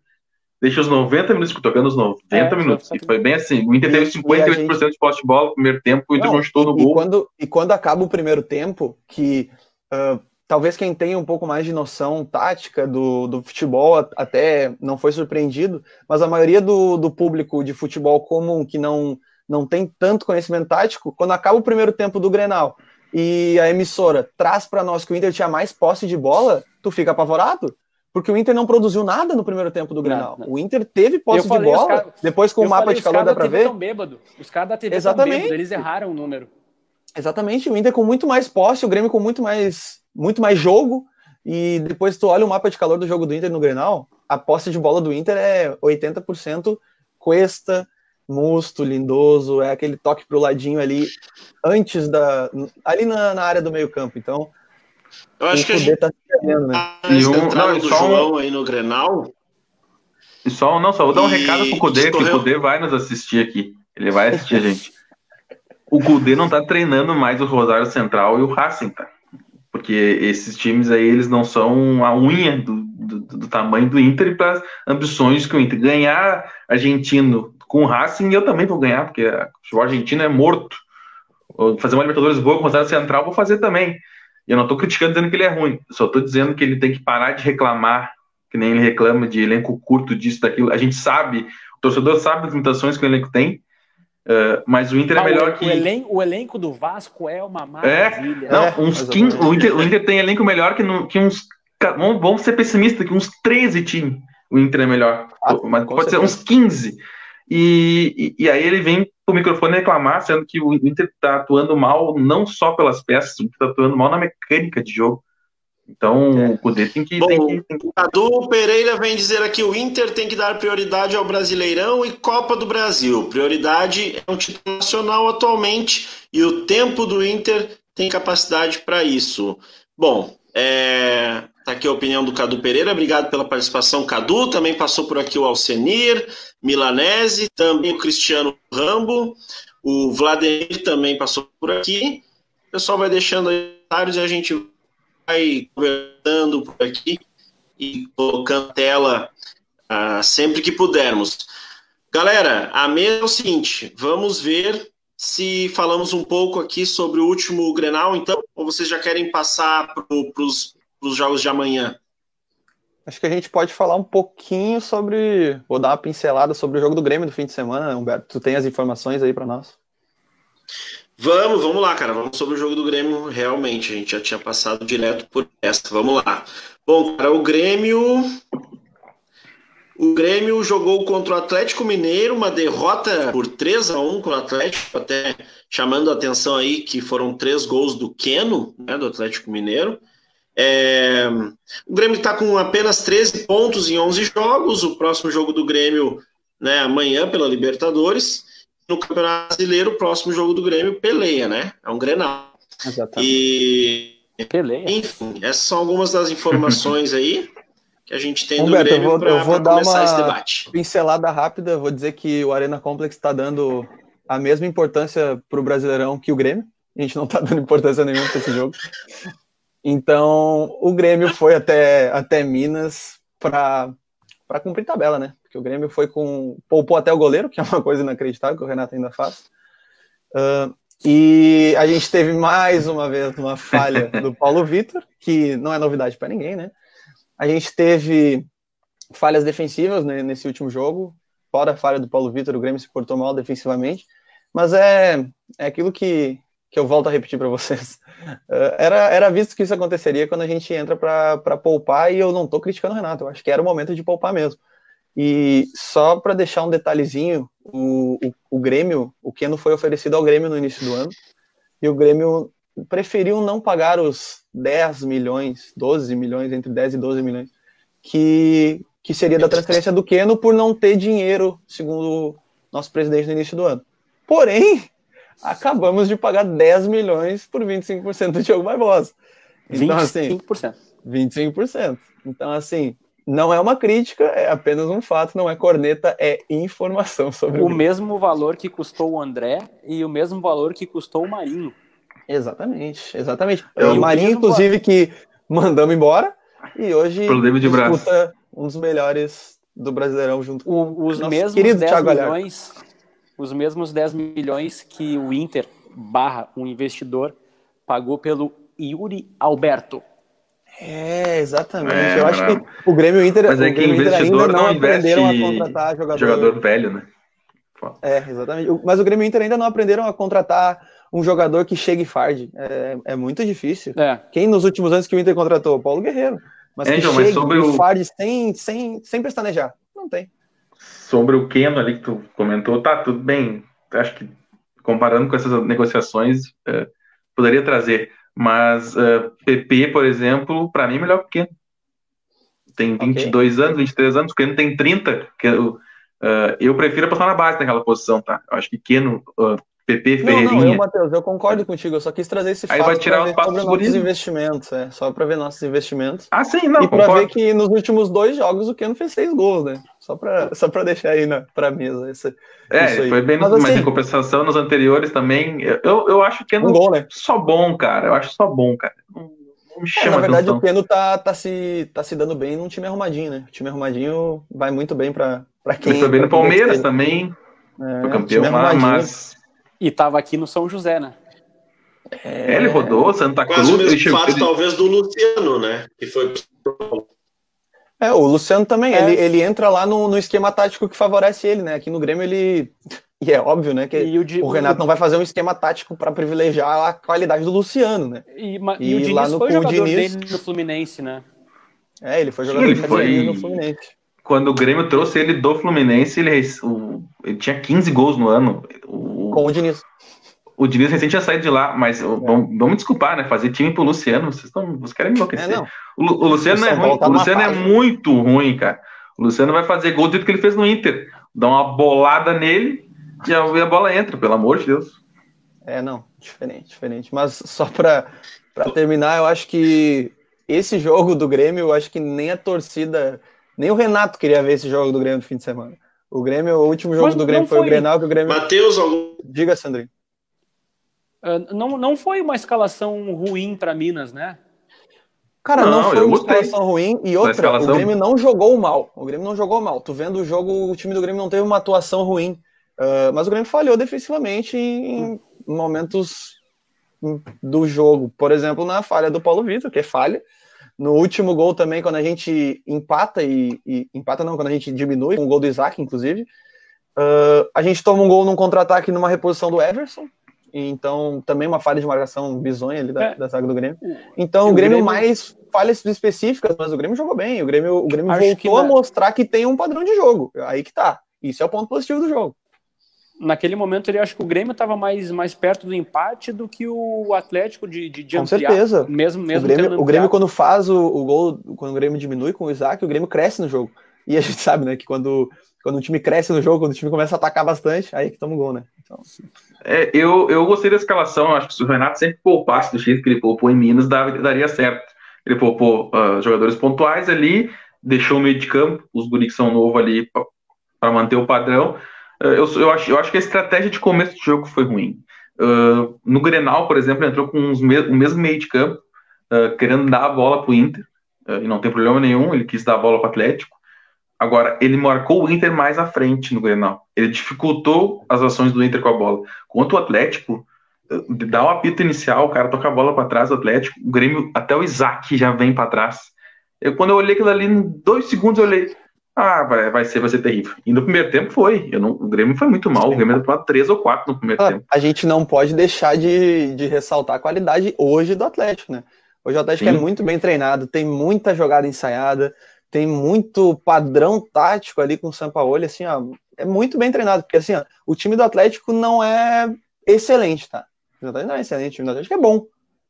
deixa os 90 minutos tocando os 90 é, minutos. E foi bem assim. O Inter teve 58% gente... de posse de bola no primeiro tempo, o Inter não, chutou no gol. E quando, e quando acaba o primeiro tempo, que uh, talvez quem tenha um pouco mais de noção tática do, do futebol até não foi surpreendido, mas a maioria do, do público de futebol comum que não, não tem tanto conhecimento tático, quando acaba o primeiro tempo do Grenal e a emissora traz para nós que o Inter tinha mais posse de bola, tu fica apavorado? Porque o Inter não produziu nada no primeiro tempo do Grenal. O Inter teve posse de bola, cara, depois com o mapa falei, de calor dá para ver. Bêbado. Os caras da TV Exatamente. Bêbado, eles erraram o número. Exatamente, o Inter com muito mais posse, o Grêmio com muito mais, muito mais jogo. E depois tu olha o mapa de calor do jogo do Inter no Grenal, a posse de bola do Inter é 80% Cuesta, Musto, Lindoso, é aquele toque pro ladinho ali antes da ali na, na área do meio-campo. Então, eu acho que a gente tá perdendo, né? E um, não, do João um... aí no Grenal. E só, não, só vou dar um e... recado pro Cudê, que o Cudê vai nos assistir aqui. Ele vai assistir a gente. O Cudê não tá treinando mais o Rosário Central e o Racing, tá? Porque esses times aí, eles não são a unha do, do, do tamanho do Inter e para ambições que o Inter ganhar argentino com o Racing, eu também vou ganhar, porque o argentino é morto. Vou fazer uma Libertadores boa com o Rosário Central, vou fazer também. E eu não estou criticando dizendo que ele é ruim, só estou dizendo que ele tem que parar de reclamar, que nem ele reclama de elenco curto, disso, daquilo. A gente sabe, o torcedor sabe as limitações que o elenco tem, uh, mas o Inter é ah, melhor o, que. O elenco, o elenco do Vasco é uma maravilha. É, não, é, uns 15, o, Inter, o Inter tem elenco melhor que, no, que uns. Vamos, vamos ser pessimistas, que uns 13 times o Inter é melhor. Ah, mas pode certeza. ser uns 15. E, e, e, aí ele vem o microfone reclamar, sendo que o Inter está atuando mal não só pelas peças, o Inter está atuando mal na mecânica de jogo. Então, é. o Cudê tem que. Bom, tem que, tem que... Cadu Pereira vem dizer aqui: o Inter tem que dar prioridade ao Brasileirão e Copa do Brasil. Prioridade é um título nacional atualmente e o tempo do Inter tem capacidade para isso. Bom, é, tá aqui a opinião do Cadu Pereira. Obrigado pela participação, Cadu. Também passou por aqui o Alcenir. Milanese, também o Cristiano Rambo, o Vladimir também passou por aqui. O pessoal vai deixando aí comentários e a gente vai conversando por aqui e colocando tela uh, sempre que pudermos. Galera, a mesa é o seguinte: vamos ver se falamos um pouco aqui sobre o último Grenal, então, ou vocês já querem passar para os jogos de amanhã? Acho que a gente pode falar um pouquinho sobre. Vou dar uma pincelada sobre o jogo do Grêmio do fim de semana, Humberto. Tu tem as informações aí para nós? Vamos, vamos lá, cara. Vamos sobre o jogo do Grêmio. Realmente, a gente já tinha passado direto por essa. Vamos lá. Bom, cara, o Grêmio. O Grêmio jogou contra o Atlético Mineiro, uma derrota por 3 a 1 com o Atlético, até chamando a atenção aí que foram três gols do Queno, né, do Atlético Mineiro. É, o Grêmio está com apenas 13 pontos em 11 jogos. O próximo jogo do Grêmio, né, amanhã pela Libertadores. No Campeonato Brasileiro, o próximo jogo do Grêmio peleia, né? É um Grenal. Exatamente. E peleia. Enfim, essas são algumas das informações aí que a gente tem Humberto, do Grêmio para começar esse debate. Pincelada rápida, vou dizer que o Arena Complex está dando a mesma importância para o Brasileirão que o Grêmio. A gente não está dando importância nenhuma para esse jogo. Então, o Grêmio foi até, até Minas para cumprir tabela, né? Porque o Grêmio foi com. poupou até o goleiro, que é uma coisa inacreditável que o Renato ainda faz. Uh, e a gente teve mais uma vez uma falha do Paulo Vitor, que não é novidade para ninguém, né? A gente teve falhas defensivas né, nesse último jogo. Fora a falha do Paulo Vitor, o Grêmio se portou mal defensivamente. Mas é, é aquilo que, que eu volto a repetir para vocês. Uh, era, era visto que isso aconteceria quando a gente entra para poupar, e eu não estou criticando o Renato, eu acho que era o momento de poupar mesmo. E só para deixar um detalhezinho, o, o, o, Grêmio, o Keno foi oferecido ao Grêmio no início do ano, e o Grêmio preferiu não pagar os 10 milhões, 12 milhões, entre 10 e 12 milhões, que, que seria da transferência do Keno por não ter dinheiro, segundo o nosso presidente no início do ano. Porém, acabamos de pagar 10 milhões por 25% do Diogo Barbosa. Então, 25%. Assim, 25%. Então, assim, não é uma crítica, é apenas um fato, não é corneta, é informação sobre o, o mesmo valor que custou o André e o mesmo valor que custou o Marinho. Exatamente, exatamente. É o Marinho, inclusive, que mandamos embora e hoje disputa um dos melhores do Brasileirão junto o, com os mesmos querido 10 Thiago milhões, os mesmos 10 milhões que o Inter barra um investidor pagou pelo Yuri Alberto. É, exatamente. É, eu acho que o Grêmio Inter, Mas é que investidor ainda não, não aprenderam a contratar jogador... jogador velho, né? É, exatamente. Mas o Grêmio Inter ainda não aprenderam a contratar um jogador que chegue farde. É, é muito difícil. É. Quem nos últimos anos que o Inter contratou? Paulo Guerreiro. Mas é, que então, chegue sobre o farde sem, sem, sem pestanejar. Não tem. Sobre o Keno ali que tu comentou, tá tudo bem. Acho que comparando com essas negociações, é, poderia trazer. Mas uh, é, PP, por exemplo, para mim é melhor que o Keno. Tem 22 okay. anos, 23 anos, o Keno tem 30. Que, uh, eu prefiro passar na base naquela posição, tá? Eu acho que Keno, uh, PP Ferreirinha. Não, não, eu, Matheus, eu concordo contigo, eu só quis trazer esse Aí fato vai tirar os sobre nossos investimentos, é, só para ver nossos investimentos. Ah, sim, não, E para ver que nos últimos dois jogos o Keno fez seis gols, né? Só para só pra deixar aí na, pra mesa esse, É, foi bem, mas, no, assim, mas em compensação nos anteriores também, eu, eu acho que é um gol, né? só bom, cara, eu acho só bom, cara. Não, me chama é, na verdade, atenção. o Keno tá, tá, se, tá se dando bem num time arrumadinho, né? O time arrumadinho vai muito bem para quem... Ele foi bem no Palmeiras também, é, foi campeão lá, mas e estava aqui no São José, né? É, ele rodou Santa Cruz. Quase o mesmo fato, ele... talvez, do Luciano, né? Que foi. É, o Luciano também, é. ele, ele entra lá no, no esquema tático que favorece ele, né? Aqui no Grêmio ele. E é óbvio, né? Que o, o, Renato não vai fazer um esquema tático para privilegiar a qualidade do Luciano, né? E, e, e o Diniz lá no, foi jogador Diniz... dele no Fluminense, né? É, ele foi jogador Sim, ele foi... no Fluminense. Quando o Grêmio trouxe ele do Fluminense, ele, o, ele tinha 15 gols no ano. O, com o Diniz. O Diniz recente tinha saído de lá, mas é. vamos, vamos desculpar, né? Fazer time pro Luciano, vocês, estão, vocês querem me enlouquecer. É, o, o, Luciano o é ruim, tá o Luciano é muito ruim, cara. O Luciano vai fazer gol do jeito que ele fez no Inter. Dá uma bolada nele e a, e a bola entra, pelo amor de Deus. É, não, diferente, diferente. Mas só para terminar, eu acho que esse jogo do Grêmio, eu acho que nem a torcida, nem o Renato queria ver esse jogo do Grêmio no fim de semana. O Grêmio, o último jogo Mas do Grêmio foi, foi, o Grenal que o Grêmio. Matheus, algum... diga, Sandrinho. Uh, não, não foi uma escalação ruim para Minas, né? Cara, não, não foi uma escalação ruim. E outra, escalação... o Grêmio não jogou mal. O Grêmio não jogou mal. Tu vendo o jogo, o time do Grêmio não teve uma atuação ruim. Uh, mas o Grêmio falhou defensivamente em momentos do jogo. Por exemplo, na falha do Paulo Vitor, que é falha. No último gol também, quando a gente empata e, e empata não, quando a gente diminui, um gol do Isaac, inclusive, uh, a gente toma um gol num contra-ataque numa reposição do Everson, então também uma falha de marcação bizonha ali da, é. da zaga do Grêmio. Então o, o Grêmio, Grêmio, mais falhas específicas, mas o Grêmio jogou bem, o Grêmio, o Grêmio voltou a mostrar que tem um padrão de jogo, aí que tá, isso é o ponto positivo do jogo naquele momento ele acho que o Grêmio estava mais, mais perto do empate do que o Atlético de, de, de Com certeza. Mesmo, mesmo o Grêmio, o Grêmio quando faz o, o, gol, quando o Grêmio diminui com o Isaac, o Grêmio cresce no jogo. E a gente sabe, né, que quando, quando o time cresce no jogo, quando o time começa a atacar bastante, aí que toma o gol, né? Então... É, eu, eu gostei da escalação, acho que se o Renato sempre poupasse do jeito que ele poupou em Minas, daria certo. Ele poupou uh, jogadores pontuais ali, deixou o meio de campo, os guris que são novos ali para manter o padrão, eu, eu, acho, eu acho que a estratégia de começo de jogo foi ruim. Uh, no Grenal, por exemplo, entrou com me o mesmo meio de campo. uh, querendo dar a bola pro Inter, uh, e não tem problema nenhum, ele quis dar a bola pro Atlético. Agora, ele marcou o Inter mais à frente no Grenal. Ele dificultou as ações do Inter com a bola. Quanto o Atlético, dá o apito inicial, o cara toca a bola para trás do Atlético, o Grêmio, até o Isaac já vem para trás. Eu, quando eu olhei aquilo ali, em dois segundos eu olhei, ah, vai, vai ser, vai ser terrível. E no primeiro tempo foi. Eu não, o Grêmio foi muito mal. O Grêmio tomou três ou quatro no primeiro ah, tempo. A gente não pode deixar de, de ressaltar a qualidade hoje do Atlético, né? Hoje o Atlético é Sim. é muito bem treinado, tem muita jogada ensaiada, tem muito padrão tático ali com o Sampaoli, assim, ó, é muito bem treinado, porque assim, ó, o time do Atlético não é excelente, tá? O Atlético não é excelente, o time do Atlético é bom.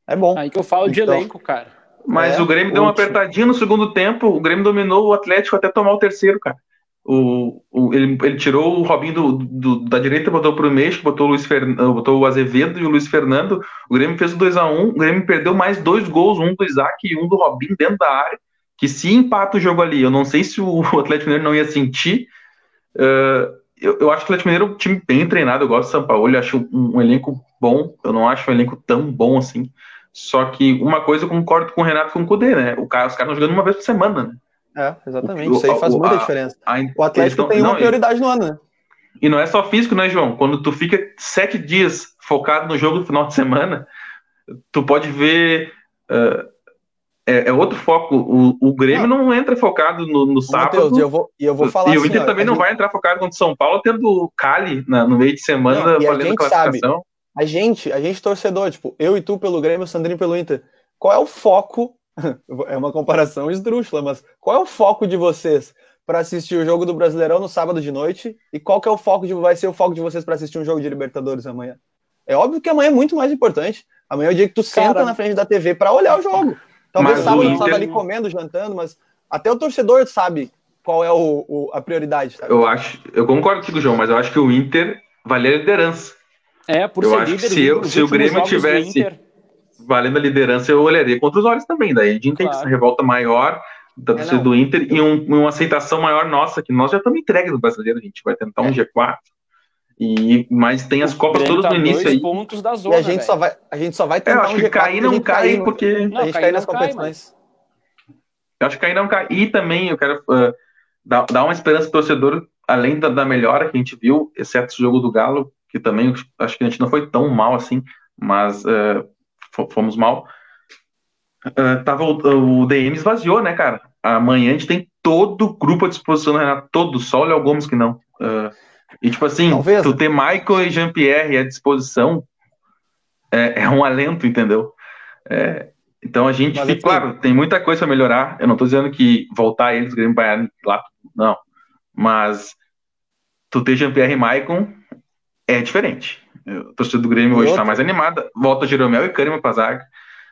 É bom. Aí que eu falo de então, elenco, cara. Mas é, o Grêmio deu uma apertadinha no segundo tempo, o Grêmio dominou o Atlético até tomar o terceiro, cara. O, o ele, ele, tirou o Robinho do, do, da direita, botou pro meio, botou o, Luiz Fern, botou o Azevedo e o Luiz Fernando. O Grêmio fez o 2x1. Um, o Grêmio perdeu mais dois gols, um do Isaac e um do Robinho dentro da área. Que se empata o jogo ali, eu não sei se o Atlético Mineiro não ia sentir. Uh, eu, eu, acho que o Atlético Mineiro é um time bem treinado. Eu gosto do São Paulo, eu acho um, um elenco bom. Eu não acho um elenco tão bom assim. Só que uma coisa eu concordo com o Renato e com o Cudê, né? O cara, os caras estão jogando uma vez por semana, né? É, exatamente. O, Isso aí faz o, muita a, diferença. A, o Atlético tem uma prioridade no ano, né? E não é só físico, né, João? Quando tu fica sete dias focado no jogo do final de semana, tu pode ver. Uh, é, é, outro foco. O, o Grêmio não. não entra focado no, no sábado. Mateus, eu vou, e eu vou falar E assim, o Inter ó, também não gente... vai entrar focado contra o São Paulo, tendo Cali na, no meio de semana não, valendo a classificação. Sabe, a gente, a gente torcedor, tipo, eu e tu pelo Grêmio, o Sandrinho pelo Inter, qual é o foco? é uma comparação esdrúxula, mas qual é o foco de vocês para assistir o jogo do Brasileirão no sábado de noite? E qual que é o foco de vai ser o foco de vocês para assistir um jogo de Libertadores amanhã? É óbvio que amanhã é muito mais importante. Amanhã é o dia que tu Cara, senta na frente da TV para olhar o jogo. Talvez sábado Inter... estava ali comendo, jantando, mas até o torcedor sabe qual é o, o a prioridade. Sabe? Eu acho, eu concordo contigo, João, mas eu acho que o Inter vale a liderança. É, por eu ser acho líder, que se, eu, se o Grêmio tivesse valendo a liderança, eu olharia contra os olhos também. Daí a gente claro. tem essa revolta maior da torcida é, do Inter e um, uma aceitação maior nossa, que nós já estamos entregues no brasileiro, a gente vai tentar um é. G4. E, mas tem as o Copas todas tá no início aí. pontos da zona, e a gente, só vai, a gente só vai tentar é, eu acho um que cair não cai, porque. Não, a gente cai nas competições. Eu acho que cair não cai. E também eu quero uh, dar, dar uma esperança pro torcedor, além da, da melhora que a gente viu, exceto o jogo do Galo, que também acho que a gente não foi tão mal assim, mas uh, fomos mal. Uh, tava, o, o DM esvaziou, né, cara? Amanhã a gente tem todo o grupo à disposição, Renato, todo, só o Léo Gomes que não. Uh, e tipo assim, Talvez. tu ter Michael e Jean-Pierre à disposição é, é, um alento, entendeu? É, então a gente, fica, claro, tem muita coisa para melhorar. Eu não tô dizendo que voltar eles, Grêmio Bayern lá, não. Mas tu ter Jean-Pierre e Maicon é diferente. O torcedor do Grêmio hoje está mais animada. Volta Jeromel e Kahneman para zaga.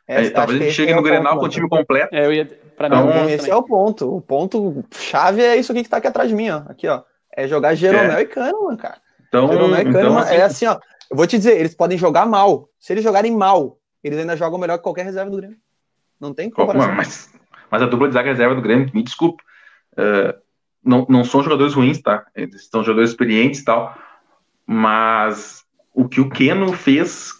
É, talvez a gente chegue é no Grenal com o time completo. É, eu ia, pra então, mim, esse também. é o ponto. O ponto chave é isso aqui que está aqui atrás de mim, ó. Aqui, ó. É jogar Jeromel é. e Kahneman, cara. Então, Jeromel e Kahneman então, assim, é assim, ó. Eu vou te dizer, eles podem jogar mal. Se eles jogarem mal, eles ainda jogam melhor que qualquer reserva do Grêmio. Não tem comparação. Mas, mas a dupla de zaga reserva do Grêmio, me desculpe. Uh, não, não são jogadores ruins, tá? Eles são jogadores experientes e tal. Mas o que o Keno fez,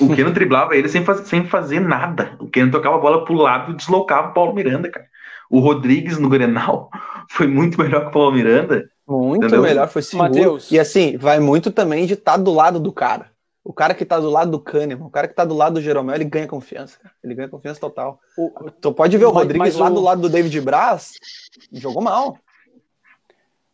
o Keno driblava ele sem, faz, sem fazer nada. O Keno tocava a bola pro lado e deslocava o Paulo Miranda, cara. O Rodrigues no Grenal foi muito melhor que o Paulo Miranda. Muito entendeu? melhor, foi seguro. Mateus. E assim, vai muito também de estar tá do lado do cara. O cara que tá do lado do Kahneman, o cara que tá do lado do Jeromel, ele ganha confiança. Ele ganha confiança total. O, tu pode ver o Rodrigues lá o... do lado do David Braz, jogou mal.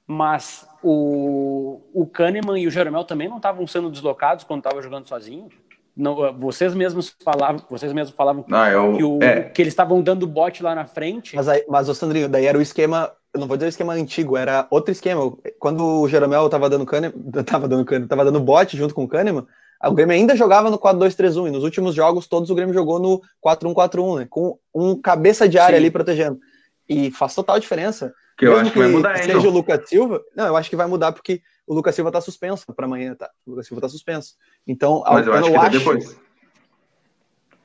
Mas o, o Kahneman e o Jeromel também não estavam sendo deslocados quando estavam jogando sozinho. Não, vocês mesmos falavam, vocês mesmos falavam não, eu, que, o, é. que, eles estavam dando bote lá na frente. Mas, aí, mas o Sandrinho, daí era o esquema, eu não vou dizer o esquema antigo, era outro esquema. Quando o Jeromel estava dando Kahneman, tava dando Kahneman, tava dando bote junto com o Kahneman, o Grêmio ainda jogava no 4-2-3-1 e nos últimos jogos todos o Grêmio jogou no 4-1-4-1, né, com um cabeça de área Sim. ali protegendo. E faz total diferença. Que eu acho que, vai mudar, hein, Seja o Lucas Silva. Não, eu acho que vai mudar porque o Lucas Silva tá suspenso para amanhã, tá? O Lucas Silva tá suspenso. Então, Mas eu, eu acho que acho... depois.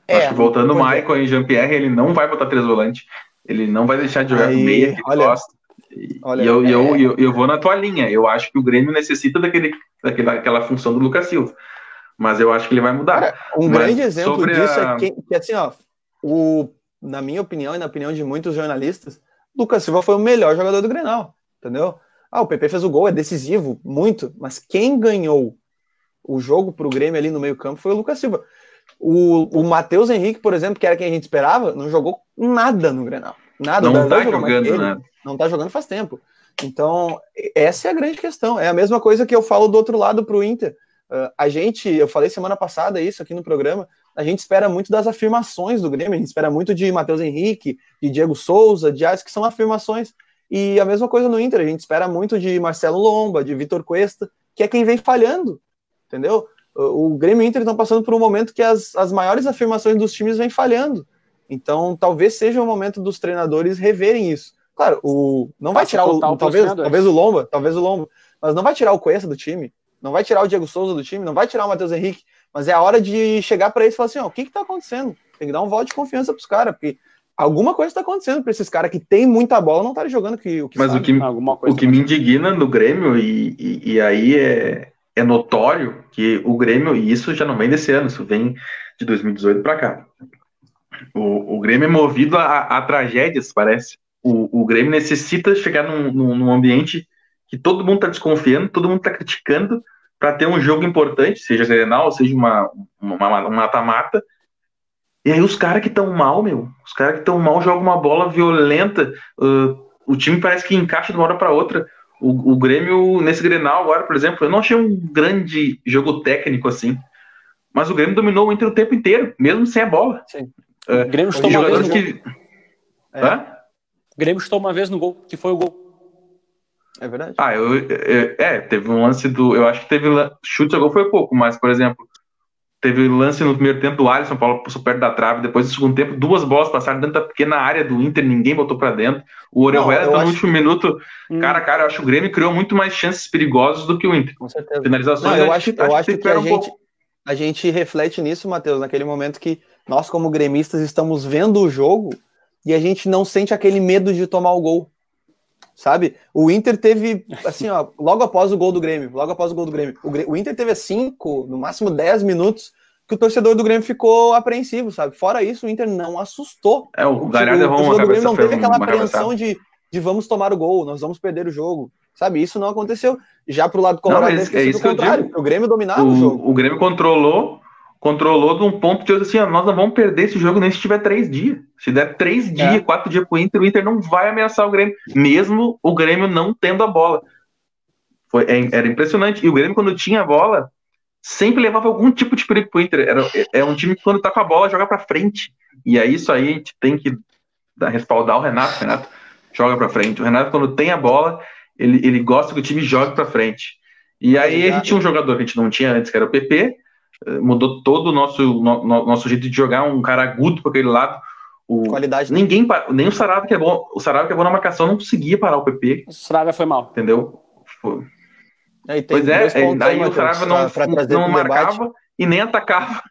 É, acho que voltando o Michael e Jean-Pierre, ele não vai botar três volantes. Ele não vai deixar de jogar Aí, meia que olha, gosta. E, olha, e eu, é... eu, eu, eu, vou na tua linha. Eu acho que o Grêmio necessita daquele, daquela, daquela função do Lucas Silva. Mas eu acho que ele vai mudar. Cara, um Mas grande exemplo disso é a... é que, que, assim, ó, o, na minha opinião e na opinião de muitos jornalistas, Lucas Silva foi o melhor jogador do Grenal, entendeu? Ah, o PP fez o gol, é decisivo, muito, mas quem ganhou o jogo para o Grêmio ali no meio-campo foi o Lucas Silva. O, o Matheus Henrique, por exemplo, que era quem a gente esperava, não jogou nada no Grenal. Nada. Não tá jogando, né? Não tá jogando faz tempo. Então, essa é a grande questão. É a mesma coisa que eu falo do outro lado para o Inter. Uh, a gente, eu falei semana passada isso aqui no programa, a gente espera muito das afirmações do Grêmio, a gente espera muito de Matheus Henrique, de Diego Souza, de Ais, que são afirmações. E a mesma coisa no Inter, a gente espera muito de Marcelo Lomba, de Vitor Cuesta, que é quem vem falhando, entendeu? O, o Grêmio e o Inter estão passando por um momento que as, as maiores afirmações dos times vêm falhando. Então, talvez seja o momento dos treinadores reverem isso. Claro, o não vai tirar o, o talvez, talvez o Lomba, talvez o Lomba, mas não vai tirar o Cuesta do time, não vai tirar o Diego Souza do time, não vai tirar o Matheus Henrique, mas é a hora de chegar para eles e falar assim, ó, o que está acontecendo? Tem que dar um voto de confiança para os caras, porque alguma coisa está acontecendo para esses caras que tem muita bola não estarem jogando que, o que Mas sabe. o que, o que me indigna no Grêmio, e, e, e, aí é, é notório que o Grêmio, e isso já não vem desse ano, isso vem de 2018 para cá. O, o Grêmio é movido a, a tragédias, parece. O, o Grêmio necessita chegar num, num, num ambiente que todo mundo está desconfiando, todo mundo está criticando, para ter um jogo importante, seja Grenal, seja uma mata-mata. E aí os caras que estão mal, meu, os caras que estão mal jogam uma bola violenta. Uh, o time parece que encaixa de uma hora para outra. O, o, Grêmio, nesse Grenal agora, por exemplo, eu não achei um grande jogo técnico assim. Mas o Grêmio dominou o Inter o tempo inteiro, mesmo sem a bola. Sim. Uh, o Grêmio estou jogadores que. É. Grêmio estou uma vez no gol, que foi o gol. É verdade. Ah, eu, eu, é, teve um lance do. Eu acho que teve. Chute a gol foi pouco, mas, por exemplo, teve lance no primeiro tempo do Alisson, Paulo passou perto da trave. Depois, no segundo tempo, duas bolas passaram dentro da pequena área do Inter, ninguém botou para dentro. O Orejuela tá no último minuto. Hum. Cara, cara, eu acho que o Grêmio criou muito mais chances perigosas do que o Inter. Com certeza. Finalizações. Não, eu acho, eu acho que, que a, um gente, a gente reflete nisso, Matheus, naquele momento que nós, como gremistas, estamos vendo o jogo e a gente não sente aquele medo de tomar o gol sabe? O Inter teve, assim, ó, logo após o gol do Grêmio, logo após o gol do Grêmio, o, Grêmio, o Inter teve cinco, no máximo 10 minutos que o torcedor do Grêmio ficou apreensivo, sabe? Fora isso, o Inter não assustou. É, o, o Galhardo o, torcedor do Grêmio não teve aquela apreensão de, de vamos tomar o gol, nós vamos perder o jogo, sabe? Isso não aconteceu. Já pro lado colorado, não, é isso contrário. O Grêmio dominava o, o jogo. O Grêmio controlou controlou de um ponto de assim, ó, nós não vamos perder esse jogo nem se tiver três dias. Se der três é. dias, quatro dias pro Inter, o Inter não vai ameaçar o Grêmio, mesmo o Grêmio não tendo a bola. Foi, é, era impressionante. E o Grêmio, quando tinha a bola, sempre levava algum tipo de perigo pro Inter. Era, é, é um time que, quando tá com a bola, joga pra frente. E é isso aí, a gente tem que dar, respaldar o Renato. O Renato joga pra frente. O Renato, quando tem a bola, ele, ele gosta que o time jogue pra frente. E aí a gente tinha um jogador que a gente não tinha antes, que era o PP, mudou todo o nosso, no, nosso jeito de jogar, um cara agudo para aquele lado. O, Qualidade. Ninguém, nem o Sarabia que é bom, o Sarabia que é bom na marcação não conseguia parar o PP. O Sarabia foi mal. Entendeu? Foi. É, pois é, é aí o Sarabia não, pra, pra não marcava debate. e nem atacava.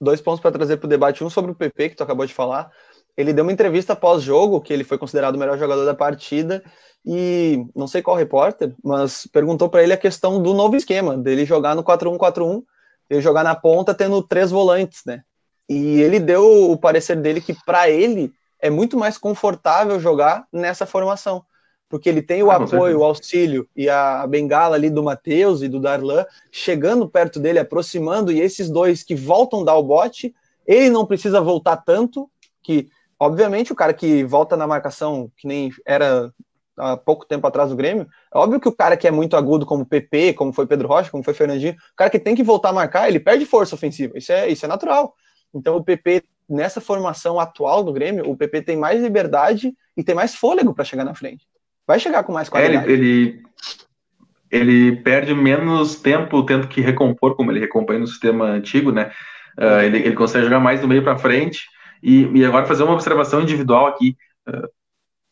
Dois pontos para trazer para o debate. Um sobre o PP, que tu acabou de falar. Ele deu uma entrevista pós-jogo, que ele foi considerado o melhor jogador da partida, e não sei qual repórter, mas perguntou para ele a questão do novo esquema, dele jogar no 4-1-4-1 ele jogar na ponta tendo três volantes, né? E ele deu o parecer dele que para ele é muito mais confortável jogar nessa formação, porque ele tem o ah, apoio, o auxílio e a bengala ali do Matheus e do Darlan chegando perto dele, aproximando, e esses dois que voltam dar o bote, ele não precisa voltar tanto, que obviamente o cara que volta na marcação, que nem era há pouco tempo atrás do Grêmio, é óbvio que o cara que é muito agudo, como o PP, como foi Pedro Rocha, como foi Fernandinho, o cara que tem que voltar a marcar, ele perde força ofensiva. Isso é, isso é natural. Então o PP, nessa formação atual do Grêmio, o PP tem mais liberdade e tem mais fôlego para chegar na frente. Vai chegar com mais qualidade. É, ele, ele, ele, perde menos tempo tendo que recompor, como ele recompõe no sistema antigo, né? Uh, ele, ele consegue jogar mais do meio para frente. E, e agora fazer uma observação individual aqui. Uh,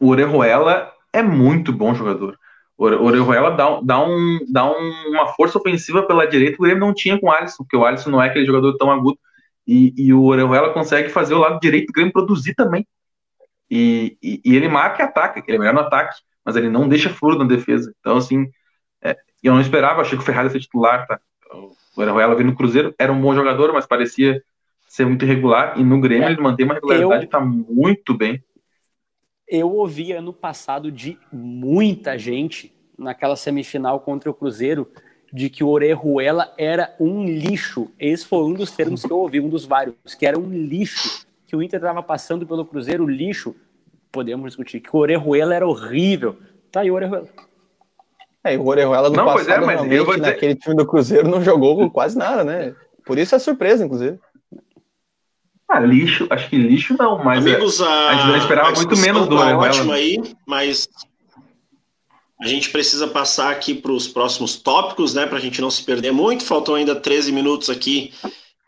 o Orejuela é muito bom jogador. O Orejuela dá, dá, um, dá um, uma força ofensiva pela direita, o Grêmio não tinha com o Alisson, porque o Alisson não é aquele jogador tão agudo. E, e o Orejuela consegue fazer o lado direito do Grêmio produzir também. E, e, e, ele marca e ataca, ele é melhor no ataque, mas ele não deixa furo na defesa. Então, assim, é, eu não esperava, achei que o Ferrari ia ser titular, tá? O Orejuela veio no Cruzeiro, era um bom jogador, mas parecia ser muito irregular, e no Grêmio é, ele mantém uma regularidade e tá muito bem. Eu ouvi ano passado de muita gente naquela semifinal contra o Cruzeiro de que o Orejuela era um lixo. Esse foi um dos termos que eu ouvi, um dos vários, que era um lixo. Que o Inter estava passando pelo Cruzeiro lixo. Podemos discutir que o Orejuela era horrível. Tá aí o Orejuela. É, o Orejuela no não, passado, é, mas eu vou dizer... naquele time do Cruzeiro não jogou quase nada, né? Por isso é surpresa, inclusive. Ah, lixo, acho que lixo não, mas Amigos, a, a gente esperava muito menos do tá ótimo aí, mas a gente precisa passar aqui para os próximos tópicos, né, para a gente não se perder muito. Faltam ainda 13 minutos aqui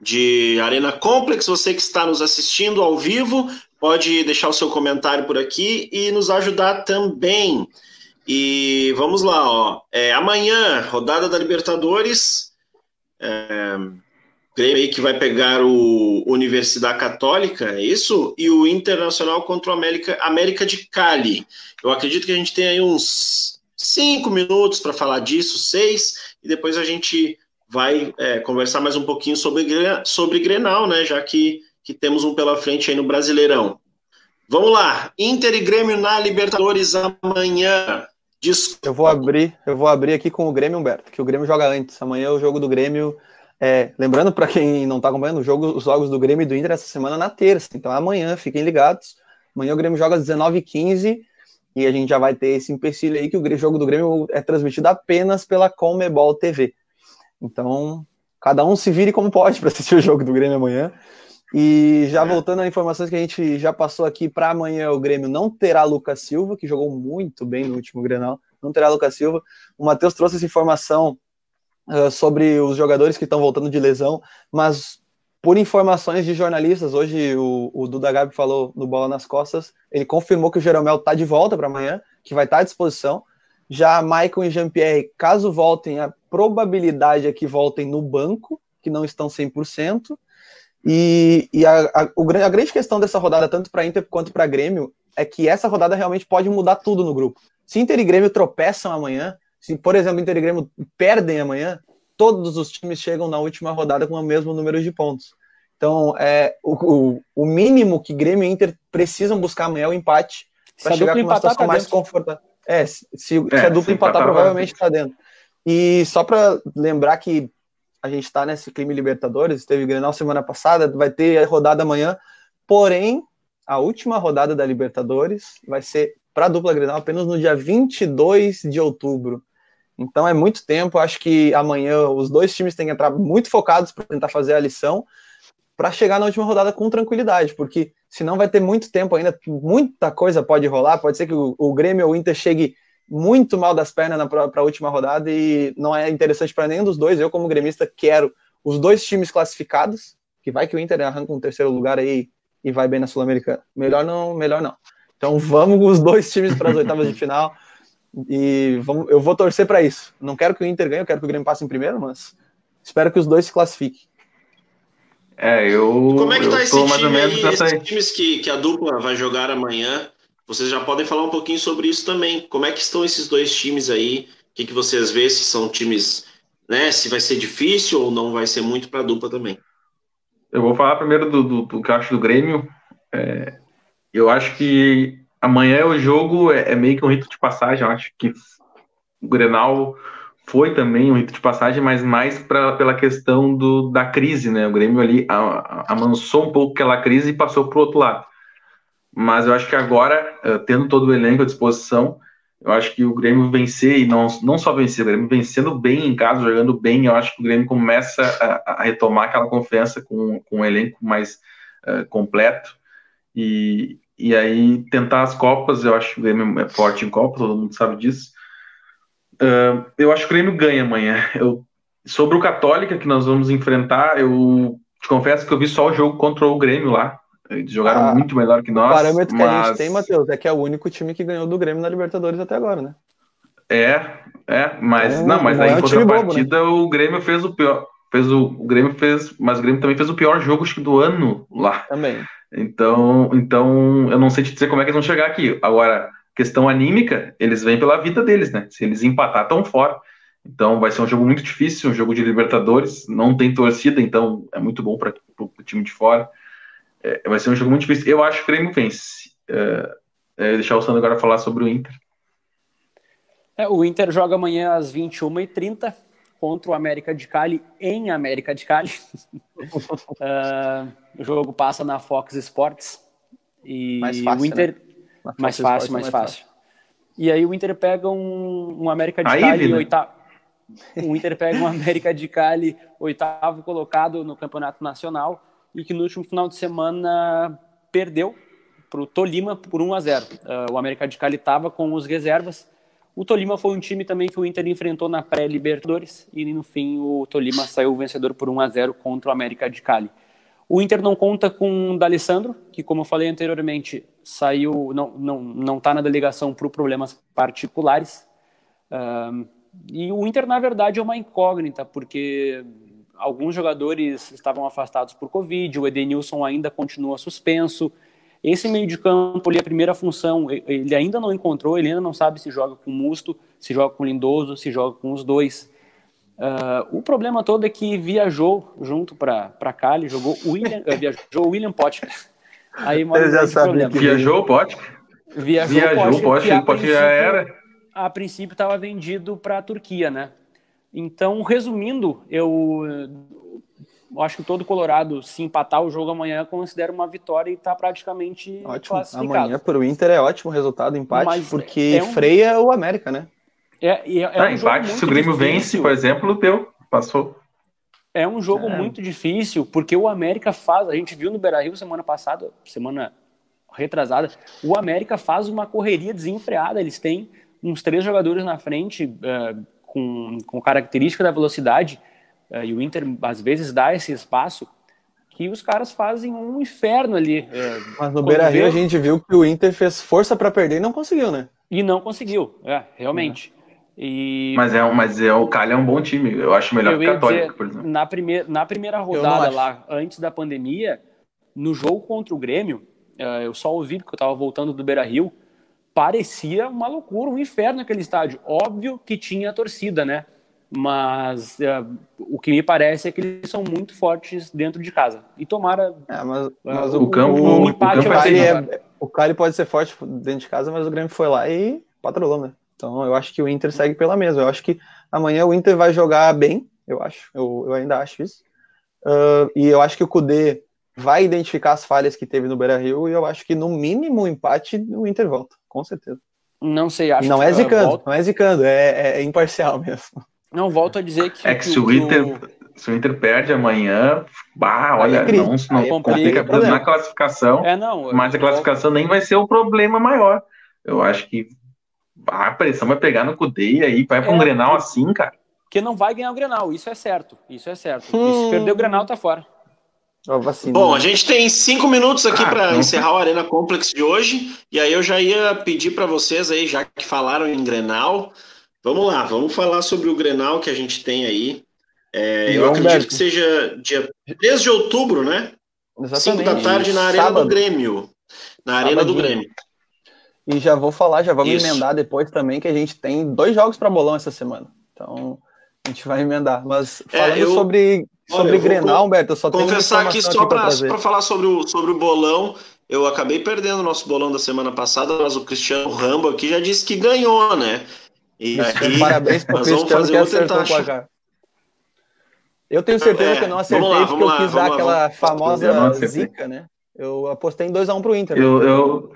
de Arena Complex. Você que está nos assistindo ao vivo, pode deixar o seu comentário por aqui e nos ajudar também. E vamos lá, ó. É, amanhã, rodada da Libertadores. É, Grêmio aí que vai pegar o Universidade Católica, é isso? E o Internacional contra o América, América de Cali. Eu acredito que a gente tem aí uns cinco minutos para falar disso, seis, e depois a gente vai é, conversar mais um pouquinho sobre, sobre Grenal, né? Já que, que temos um pela frente aí no Brasileirão. Vamos lá, Inter e Grêmio na Libertadores amanhã. Desculpa. Eu vou abrir, eu vou abrir aqui com o Grêmio Humberto, que o Grêmio joga antes. Amanhã é o jogo do Grêmio é, lembrando para quem não está acompanhando, jogo, os jogos do Grêmio e do Inter essa semana na terça. Então amanhã, fiquem ligados. Amanhã o Grêmio joga às 19h15 e a gente já vai ter esse empecilho aí que o jogo do Grêmio é transmitido apenas pela Comebol TV. Então, cada um se vire como pode para assistir o jogo do Grêmio amanhã. E já voltando às informações que a gente já passou aqui para amanhã, o Grêmio não terá Lucas Silva, que jogou muito bem no último Grenal, não terá Lucas Silva. O Matheus trouxe essa informação uh, sobre os jogadores que estão voltando de lesão, mas por informações de jornalistas, hoje o, o Duda Gabi falou no Bola nas Costas, ele confirmou que o Jeromel está de volta para amanhã, que vai estar tá à disposição. Já Maicon e Jean-Pierre, caso voltem, a probabilidade é que voltem no banco, que não estão 100%. E, e a, a, a grande questão dessa rodada, tanto para Inter quanto para Grêmio, é que essa rodada realmente pode mudar tudo no grupo. Se Inter e Grêmio tropeçam amanhã, se, por exemplo, Inter e Grêmio perdem amanhã, todos os times chegam na última rodada com o mesmo número de pontos. Então, é, o, o, o mínimo que Grêmio e Inter precisam buscar amanhã é o empate para chegar com uma situação tá mais confortável. É, se, se, é, a dupla empatar, provavelmente está dentro. E só para lembrar que a gente está nesse clima Libertadores, teve Grenal semana passada, vai ter a rodada amanhã, porém, a última rodada da Libertadores vai ser para a dupla Grenal apenas no dia 22 de outubro. Então é muito tempo. Acho que amanhã os dois times têm que entrar muito focados para tentar fazer a lição para chegar na última rodada com tranquilidade, porque senão vai ter muito tempo ainda, muita coisa pode rolar. Pode ser que o, o Grêmio ou o Inter chegue muito mal das pernas para a última rodada e não é interessante para nenhum dos dois. Eu, como gremista, quero os dois times classificados, que vai que o Inter arranca um terceiro lugar aí e vai bem na Sul-Americana. Melhor não, melhor não. Então vamos com os dois times para as oitavas de final. E vamos, eu vou torcer para isso. Não quero que o Inter ganhe, eu quero que o Grêmio passe em primeiro, mas espero que os dois se classifiquem. É, eu. Como é que tá esse time aí, esses times que, que a dupla vai jogar amanhã? Vocês já podem falar um pouquinho sobre isso também. Como é que estão esses dois times aí? O que, que vocês vê se são times, né? Se vai ser difícil ou não vai ser muito para a dupla também? Eu vou falar primeiro do, do, do que eu acho do Grêmio. É, eu acho que amanhã o jogo é, é, meio que um rito de passagem. Eu acho que o Grenal foi também um rito de passagem, mas mais pra, pela questão do, da crise, né? O Grêmio ali amansou um pouco aquela crise e passou para o outro lado. Mas eu acho que agora, eh, tendo todo o elenco à disposição, eu acho que o Grêmio vencer, e não, não só vencer, o Grêmio vencendo bem em casa, jogando bem, eu acho que o Grêmio começa a, a retomar aquela confiança com, com um elenco mais uh, completo. E, e aí tentar as Copas, eu acho que o Grêmio é forte em Copa, todo mundo sabe disso. Uh, eu acho que o Grêmio ganha amanhã. Eu, sobre o Católica que nós vamos enfrentar, eu te confesso que eu vi só o jogo contra o Grêmio lá. Eles jogaram ah, muito melhor que nós. O parâmetro mas... que a gente tem, Matheus, é que é o único time que ganhou do Grêmio na Libertadores até agora, né? É, é, mas é, não, mas aí é um contrapartida bobo, né? o Grêmio fez o pior, fez o, o Grêmio fez, mas o Grêmio também fez o pior jogo acho que do ano lá. Também. Então, então, eu não sei te dizer como é que eles vão chegar aqui. Agora, questão anímica, eles vêm pela vida deles, né? Se eles empatar, estão fora. Então, vai ser um jogo muito difícil, um jogo de Libertadores. Não tem torcida, então é muito bom para pro time de fora. É, vai ser um jogo muito difícil. Eu acho que o Grêmio vence. É, é, deixar o Sandro agora falar sobre o Inter. É, o Inter joga amanhã às 21h30 contra o América de Cali em América de Cali. uh, o jogo passa na Fox Sports. E mais fácil, o Inter. Né? Mais fácil, mais, mais fácil. fácil. E aí o Inter pega um, um América de Cali né? oitavo. O Inter pega um América de Cali oitavo colocado no Campeonato Nacional e que no último final de semana perdeu para o Tolima por 1 a 0. Uh, ah, o América de Cali estava com os reservas o Tolima foi um time também que o Inter enfrentou na pré-Libertadores e no fim o Tolima saiu vencedor por 1 a 0 contra o América de Cali. O Inter não conta com o D'Alessandro, que como eu falei anteriormente, saiu, não não não está na delegação por problemas particulares. Um, e o Inter na verdade é uma incógnita, porque alguns jogadores estavam afastados por Covid, o Edenilson ainda continua suspenso. Esse meio de campo ali, a primeira função, ele ainda não encontrou, ele ainda não sabe se joga com Musto, se joga com Lindoso, se joga com os dois. Uh, o problema todo é que viajou junto para Cali, jogou o William, uh, viajou William Potker. Aí mora já sabe que viajou o Potker? Viajou, viajou o Potker, o Potker já era. A princípio estava vendido para a Turquia, né? Então, resumindo, eu eu acho que todo Colorado, se empatar o jogo amanhã, considera uma vitória e está praticamente ótimo. classificado. Amanhã para o Inter é ótimo resultado, empate, Mas porque é um... freia o América, né? É, é, é um empate, se o Grêmio difícil. vence, por exemplo, deu, passou. É um jogo é. muito difícil, porque o América faz, a gente viu no Beira-Rio semana passada, semana retrasada, o América faz uma correria desenfreada, eles têm uns três jogadores na frente uh, com, com característica da velocidade, e o Inter às vezes dá esse espaço que os caras fazem um inferno ali. É, Mas no Beira Rio a gente viu que o Inter fez força para perder e não conseguiu, né? E não conseguiu, é, realmente. É. E... Mas, é, mas é, o Cali é um bom time, eu acho melhor eu que o Católico, dizer, por exemplo. Na, primeir, na primeira rodada lá, antes da pandemia, no jogo contra o Grêmio, é, eu só ouvi porque eu estava voltando do Beira Rio, parecia uma loucura, um inferno aquele estádio. Óbvio que tinha torcida, né? Mas uh, o que me parece é que eles são muito fortes dentro de casa. E tomara. É, mas, mas uh, o, o, campo, o, o empate o, campo Cali é, o Cali pode ser forte dentro de casa, mas o Grêmio foi lá e patrolou, né? Então eu acho que o Inter segue pela mesma. Eu acho que amanhã o Inter vai jogar bem, eu acho. Eu, eu ainda acho isso. Uh, e eu acho que o Kudê vai identificar as falhas que teve no Beira Rio e eu acho que no mínimo o empate o Inter volta, com certeza. Não sei, acho não que é zicando, volta... não é zicando, é, é imparcial mesmo. Não, volto a dizer que. É que, que se, o Inter, o... se o Inter perde amanhã, bah, olha, é não, não é complica na classificação. É, não, mas a classificação nem vai ser o problema maior. Eu acho que a pressão vai pegar no Cudê e aí vai para um é, Grenal assim, cara. Que não vai ganhar o Grenal, isso é certo. Isso é certo. Hum. se perder o Grenal, tá fora. Bom, a gente tem cinco minutos aqui ah, para encerrar o Arena Complex de hoje. E aí eu já ia pedir para vocês aí, já que falaram em Grenal, Vamos lá, vamos falar sobre o Grenal que a gente tem aí. É, eu acredito que seja dia 3 de outubro, né? Exatamente. 5 da tarde na Arena Sábado. do Grêmio. Na Arena Sabadinho. do Grêmio. E já vou falar, já vamos Isso. emendar depois também, que a gente tem dois jogos para bolão essa semana. Então, a gente vai emendar. Mas é, falando é, eu, sobre, sobre olha, Grenal, Humberto, eu só tenho Confessar aqui só para falar sobre o, sobre o bolão, eu acabei perdendo o nosso bolão da semana passada, mas o Cristiano Rambo aqui já disse que ganhou, né? E aí, parabéns para o Cristiano que acertou o placar. Eu tenho certeza é, que eu não acertei lá, porque eu quis lá, dar aquela lá, famosa zica, né? Eu apostei em 2x1 um pro Inter. Eu, eu,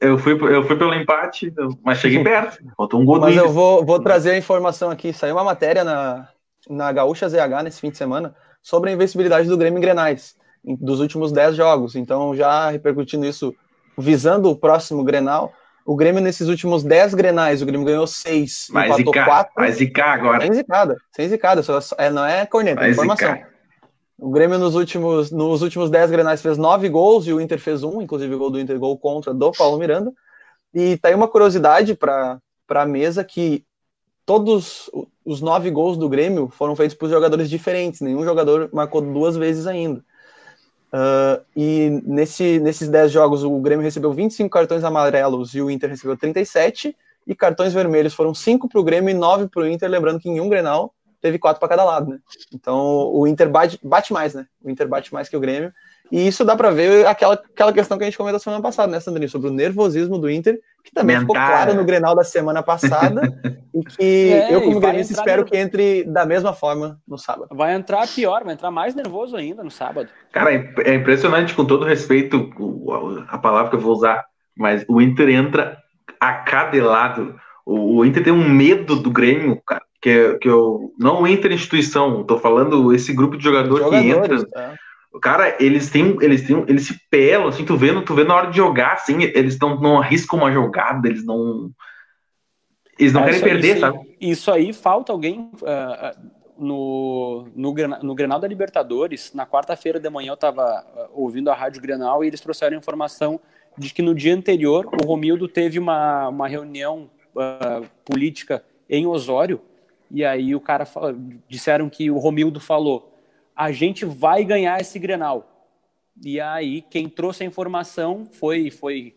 eu, fui, eu fui pelo empate, mas cheguei perto. Faltou um gol Mas eu vou, vou trazer a informação aqui. Saiu uma matéria na, na Gaúcha ZH nesse fim de semana sobre a invencibilidade do Grêmio em Grenais dos últimos 10 jogos. Então, já repercutindo isso, visando o próximo Grenal, o Grêmio, nesses últimos 10 grenais, o Grêmio ganhou 6, vai empatou zicar, 4. Vai zicar agora. Sem zicada, sem zicada. Só, é, não é corneta, é informação. Zicar. O Grêmio nos últimos, nos últimos 10 grenais fez 9 gols e o Inter fez um, inclusive o gol do Inter, gol contra do Paulo Miranda. E tá aí uma curiosidade para a mesa que todos os nove gols do Grêmio foram feitos por jogadores diferentes, nenhum jogador marcou duas vezes ainda. Uh, e nesse, nesses 10 jogos, o Grêmio recebeu 25 cartões amarelos e o Inter recebeu 37. E cartões vermelhos foram 5 para o Grêmio e 9 para o Inter. Lembrando que em um Grenal teve quatro para cada lado, né? Então o Inter bate, bate mais, né? O Inter bate mais que o Grêmio. E isso dá para ver aquela, aquela questão que a gente comentou semana passada, né, Sandrinho? Sobre o nervosismo do Inter, que também Mental. ficou claro no Grenal da semana passada. e que é, eu, como gremista, espero que entre da mesma forma no sábado. Vai entrar pior, vai entrar mais nervoso ainda no sábado. Cara, é impressionante, com todo respeito, a palavra que eu vou usar, mas o Inter entra acadelado. O, o Inter tem um medo do Grêmio, cara, que, que eu. Não Inter instituição, tô falando esse grupo de jogador Jogadores, que entra. É Cara, eles têm, eles têm, eles se pelam, assim, tu vendo, tu vendo na hora de jogar, assim, eles não, não arriscam uma jogada, eles não. Eles não é, querem perder, isso, sabe? Isso aí falta alguém uh, no, no, no Grenal da Libertadores. Na quarta-feira de manhã eu tava uh, ouvindo a Rádio Grenal e eles trouxeram informação de que no dia anterior o Romildo teve uma, uma reunião uh, política em Osório e aí o cara disseram que o Romildo falou a gente vai ganhar esse Grenal. E aí quem trouxe a informação foi foi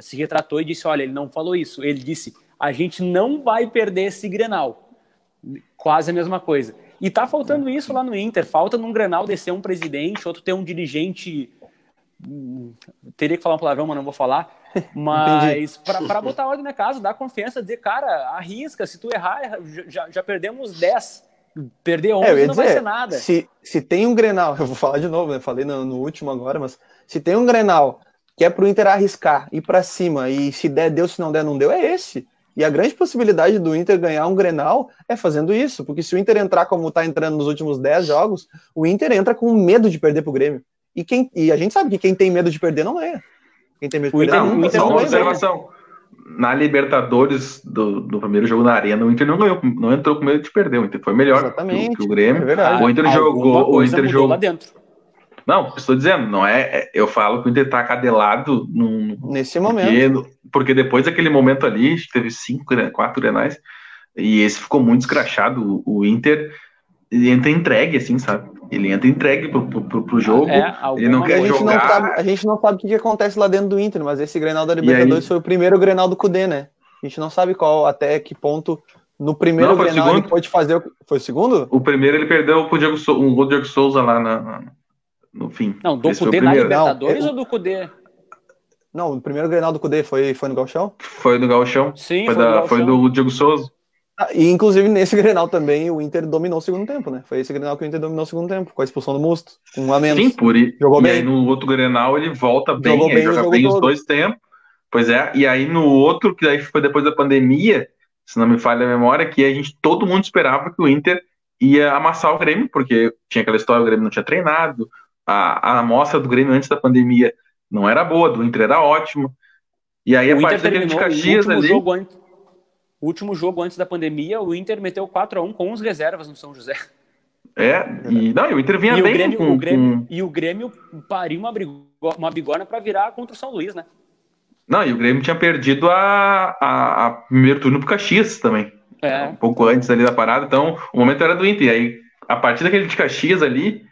se retratou e disse, olha, ele não falou isso, ele disse, a gente não vai perder esse Grenal. Quase a mesma coisa. E tá faltando isso lá no Inter, falta num Grenal descer um presidente, outro ter um dirigente teria que falar um palavrão, mas não vou falar. Mas para botar ordem na casa, dar confiança, dizer, cara, arrisca, se tu errar, já, já perdemos 10. Perder 11 é, não dizer, vai ser nada. Se, se tem um Grenal, eu vou falar de novo, né? Falei no, no último agora, mas se tem um Grenal que é pro Inter arriscar, ir para cima e se der, deu, se não der, não deu, é esse. E a grande possibilidade do Inter ganhar um Grenal é fazendo isso, porque se o Inter entrar como tá entrando nos últimos 10 jogos, o Inter entra com medo de perder pro Grêmio. E, quem, e a gente sabe que quem tem medo de perder não é. Quem tem medo de perder não, não, Inter não, uma observação na Libertadores do, do, primeiro jogo na Arena, o Inter não ganhou, não entrou com medo de perder. O Inter foi melhor Exatamente, que, que o Grêmio. É o Inter jogou, o Inter jogou lá dentro. Não, estou dizendo, não é, é. Eu falo que o Inter está cadelado num, nesse momento. Porque, porque, depois daquele momento ali, teve cinco, quatro grenais, e esse ficou muito escrachado. O, o Inter entra entregue, assim, sabe? Ele entra entregue pro, pro, pro jogo. É, ele não quer a jogar. Não sabe, a gente não sabe o que, que, acontece lá dentro do Inter, mas esse Grenal da Libertadores aí... foi o primeiro Grenal do Cudê, né? A gente não sabe qual, até que ponto no primeiro não, Grenal ele pode fazer. Foi o segundo? O primeiro ele perdeu pro Diego um gol do Diego Souza lá na, no fim. Não, do Cudê na Libertadores não, ou do Cudê? Não, o primeiro Grenal do Cudê foi, foi no Galchão? Foi no Galchão. Sim, foi, foi, da, foi do Diego Souza. Ah, e inclusive nesse Grenal também o Inter dominou o segundo tempo, né? Foi esse Grenal que o Inter dominou o segundo tempo, com a expulsão do Musto, com um a menos. Sim, por e, Jogou e bem. aí no outro Grenal ele volta bem, Jogou bem joga bem todo. os dois tempos. Pois é, e aí no outro, que aí foi depois da pandemia, se não me falha a memória, que a gente, todo mundo esperava que o Inter ia amassar o Grêmio, porque tinha aquela história, o Grêmio não tinha treinado, a, a amostra do Grêmio antes da pandemia não era boa, do Inter era ótima. E aí, o a partir daquele de Caxias ali. Jogo antes, o último jogo antes da pandemia, o Inter meteu 4 a 1 com os reservas no São José. É, e, não, e o Inter vinha e bem o Grêmio, com, o Grêmio, com... E o Grêmio pariu uma, uma bigorna para virar contra o São Luís, né? Não, e o Grêmio tinha perdido a, a, a primeiro turno pro Caxias também. É. Um pouco antes ali da parada, então o momento era do Inter. E aí, a partir daquele de Caxias ali,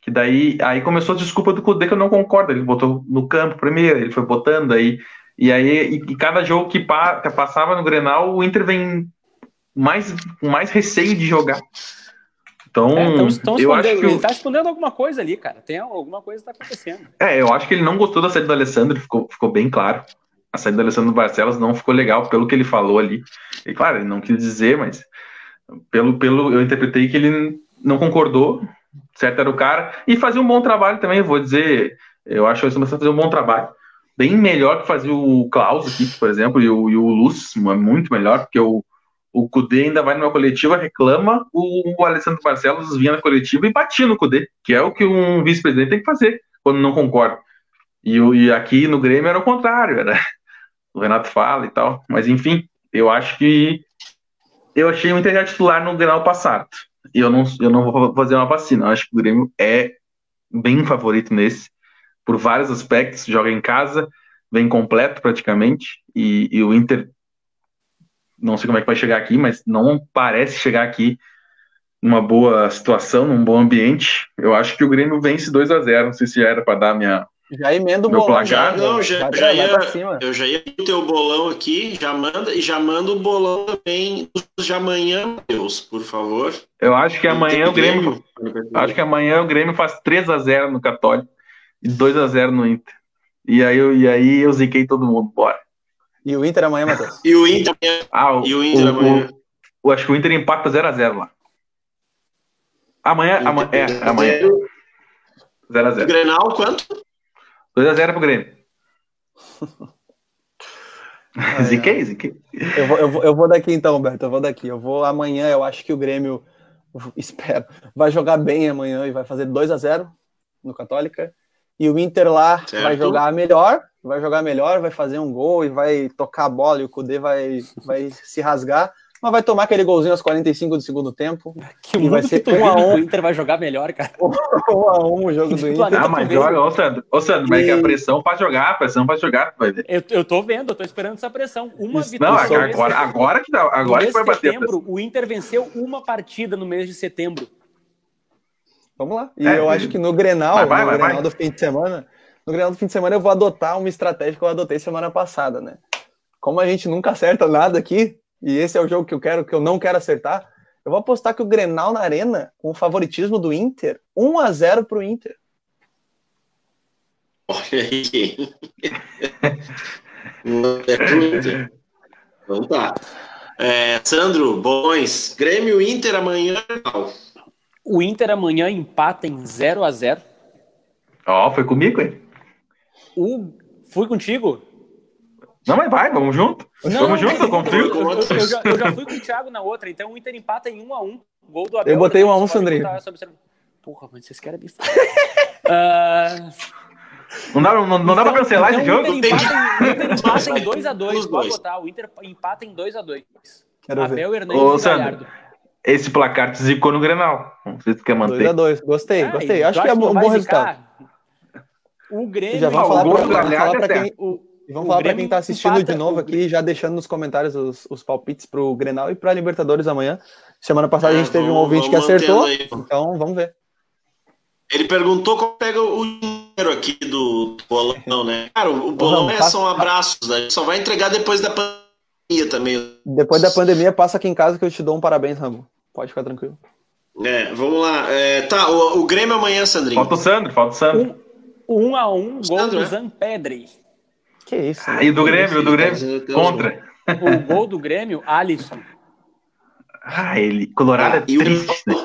que daí aí começou a desculpa do Cudê que eu não concordo. Ele botou no campo primeiro, ele foi botando aí e aí, e, cada jogo que, pa, que, passava no Grenal, o Inter vem mais, com mais receio de jogar. Então, é, tão, tão eu acho que. Ele tá escondendo alguma coisa ali, cara. Tem alguma coisa que tá acontecendo. É, eu acho que ele não gostou da saída do Alessandro, ficou, ficou bem claro. A saída do Alessandro Barcelos não ficou legal pelo que ele falou ali. E claro, ele não quis dizer, mas pelo, pelo eu interpretei que ele não concordou, certo era o cara, e fazia um bom trabalho também, vou dizer. Eu acho que o Alessandro fazer um bom trabalho bem melhor que fazia o Klaus aqui, por exemplo, e o, e o Lúcio, é muito melhor, porque o, o Cudê ainda vai numa coletiva, reclama, o, o Alessandro Barcelos vinha na coletiva e batia no Cudê, que é o que um vice-presidente tem que fazer quando não concorda. E, e aqui no Grêmio era o contrário, era o Renato fala e tal, mas enfim, eu acho que eu achei o Inter titular no Grenal passado. E eu não, eu não vou fazer uma vacina. Eu acho que o Grêmio é bem favorito nesse por vários aspectos, joga em casa, vem completo praticamente, e, e, o Inter, não sei como é que vai chegar aqui, mas não parece chegar aqui numa boa situação, num bom ambiente. Eu acho que o Grêmio vence 2 a 0 não sei se já era para dar minha, Já emenda o bolão. Placar, não, já, já ia, eu já ia o teu bolão aqui, já manda e já manda o bolão também de amanhã, Deus, por favor. Eu acho que amanhã o Grêmio, Grêmio acho que amanhã o Grêmio faz 3 a 0 no Católico e 2 a 0 no Inter. E aí eu, e aí eu ziquei todo mundo, bora. E o Inter amanhã, Matheus? E o Inter Ah, o, e o Inter o, amanhã. O, o, acho que o Inter empata 0 a 0 lá. Amanhã, amanhã, é, amanhã. 0x0. Grenal, quanto? 2x0 pro Grêmio. É, ziquei, ziquei. Eu vou, eu, vou, eu vou daqui então, Humberto. Eu vou daqui. Eu vou amanhã. Eu acho que o Grêmio, espero, vai jogar bem amanhã e vai fazer 2 a 0 no Católica. E o Inter lá certo. vai jogar melhor, vai jogar melhor, vai fazer um gol e vai tocar a bola e o Cudê vai, vai se rasgar mas vai tomar aquele golzinho aos 45 do segundo tempo. Que e vai ser um a um. O Inter vai jogar melhor, cara. um a um o jogo do Inter. Ah, mas joga, ô Sandro, ô Sandro, mas é que a pressão faz jogar, a pressão faz jogar, vai ver. Eu, eu tô vendo, eu tô esperando essa pressão. Uma Isso, vitória. Não, agora, agora que, dá, agora que vai bater. Setembro, o Inter venceu uma partida no mês de setembro. Vamos lá. E é, eu acho que no Grenal, vai, vai, no vai, Grenal do fim de semana, no Grenal do fim de semana eu vou adotar uma estratégia que eu adotei semana passada, né? Como a gente nunca acerta nada aqui, e esse é o jogo que eu quero, que eu não quero acertar, eu vou apostar que o Grenal na Arena, com o favoritismo do Inter, 1 a 0 pro Inter. Olha aí. é então tá. É, Sandro, bons. Grêmio Inter amanhã. O Inter amanhã empata em 0 a 0 Ó, oh, foi comigo, hein? O... Fui contigo? Não, mas vai, vamos junto. Não, vamos junto, eu confio. Eu, eu, eu, já, eu, já, fui com o Thiago na outra, então o Inter empata em 1 a 1 Gol do Abel. Eu botei 1 a 1 Sandrinho. Porra, mas vocês querem me uh... Não dá, não, não então, dá pra então, cancelar então esse jogo? O Inter empata, em 2x2, pode botar. O Inter empata em 2x2. Abel, Hernandes e Galhardo. Esse placar te zicou no Grenal. Não sei se tu quer manter. 2x2, gostei, ah, gostei. Acho que é um bom resultado. O Grêmio... Já vamos falar pra, quem... E vamos o falar para quem está assistindo de novo aqui, já deixando nos comentários os, os palpites para o Grenal e para a Libertadores amanhã. Semana passada a gente teve um ouvinte que acertou, então vamos ver. Ele perguntou como pega o dinheiro aqui do, bolão, né? Cara, o bolão é, são abraços, né? Só vai entregar depois da pandemia também. Depois da pandemia, passa aqui em casa que eu te dou um parabéns, Rambo. Pode ficar tranquilo. É, vamos lá. É, tá, o, o, Grêmio amanhã, Sandrinho. Falta o Sandro, falta o Sandro. Um, um a um, gol Sandro, do é? Zampedre. Que isso? Ah, e do Grêmio, do Grêmio, contra. O gol do Grêmio, Alisson. Ah, ele. Colorado ah, é triste, o... né?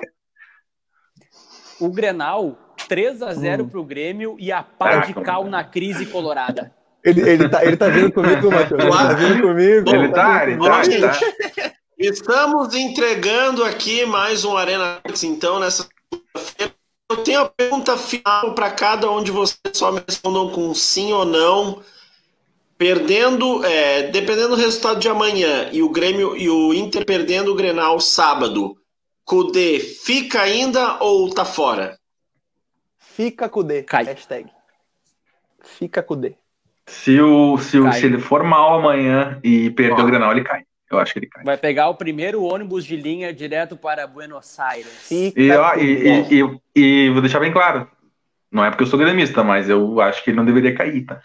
O Grenal, 3 a 0 hum. pro Grêmio e a pá de cal na crise colorada. Ele, ele, tá, ele tá vindo comigo, Matheus. Ele tá vindo comigo. Ele tá, ele tá, ele tá. Estamos entregando aqui mais um Arena então, nessa Eu tenho a pergunta final para cada um de vocês, só me respondam com sim ou não. Perdendo, é, dependendo do resultado de amanhã e o Grêmio e o Inter perdendo o Grenal sábado, Kudê fica ainda ou tá fora? Fica Kudê. Cai. Hashtag. Fica Kudê. Se, o, se, o, se ele for mal amanhã e perder Ó. o Grenal, ele cai. Eu acho que ele cai. Vai pegar o primeiro ônibus de linha direto para Buenos Aires. E, ó, e, e, e, e, vou deixar bem claro. Não é porque eu sou gremista, mas eu acho que ele não deveria cair, tá?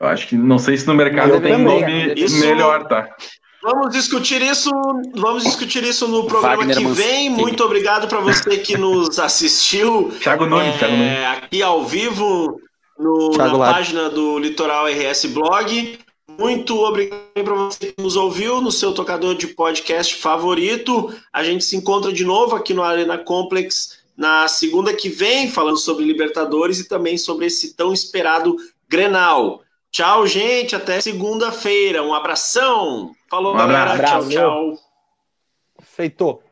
Eu acho que não sei se no mercado tem nome isso, melhor, tá? Vamos discutir isso, vamos discutir isso no programa Wagner que vem. Muito obrigado para você que nos assistiu. Thiago Nunes, é, Thiago Nunes. Aqui ao vivo no, na Lado. página do Litoral RS Blog. Muito obrigado para você que nos ouviu no seu tocador de podcast favorito. A gente se encontra de novo aqui no Arena Complex na segunda que vem, falando sobre Libertadores e também sobre esse tão esperado Grenal. Tchau, gente. Até segunda-feira. Um abração. Falou, um galera. Tchau, tchau. Feitou.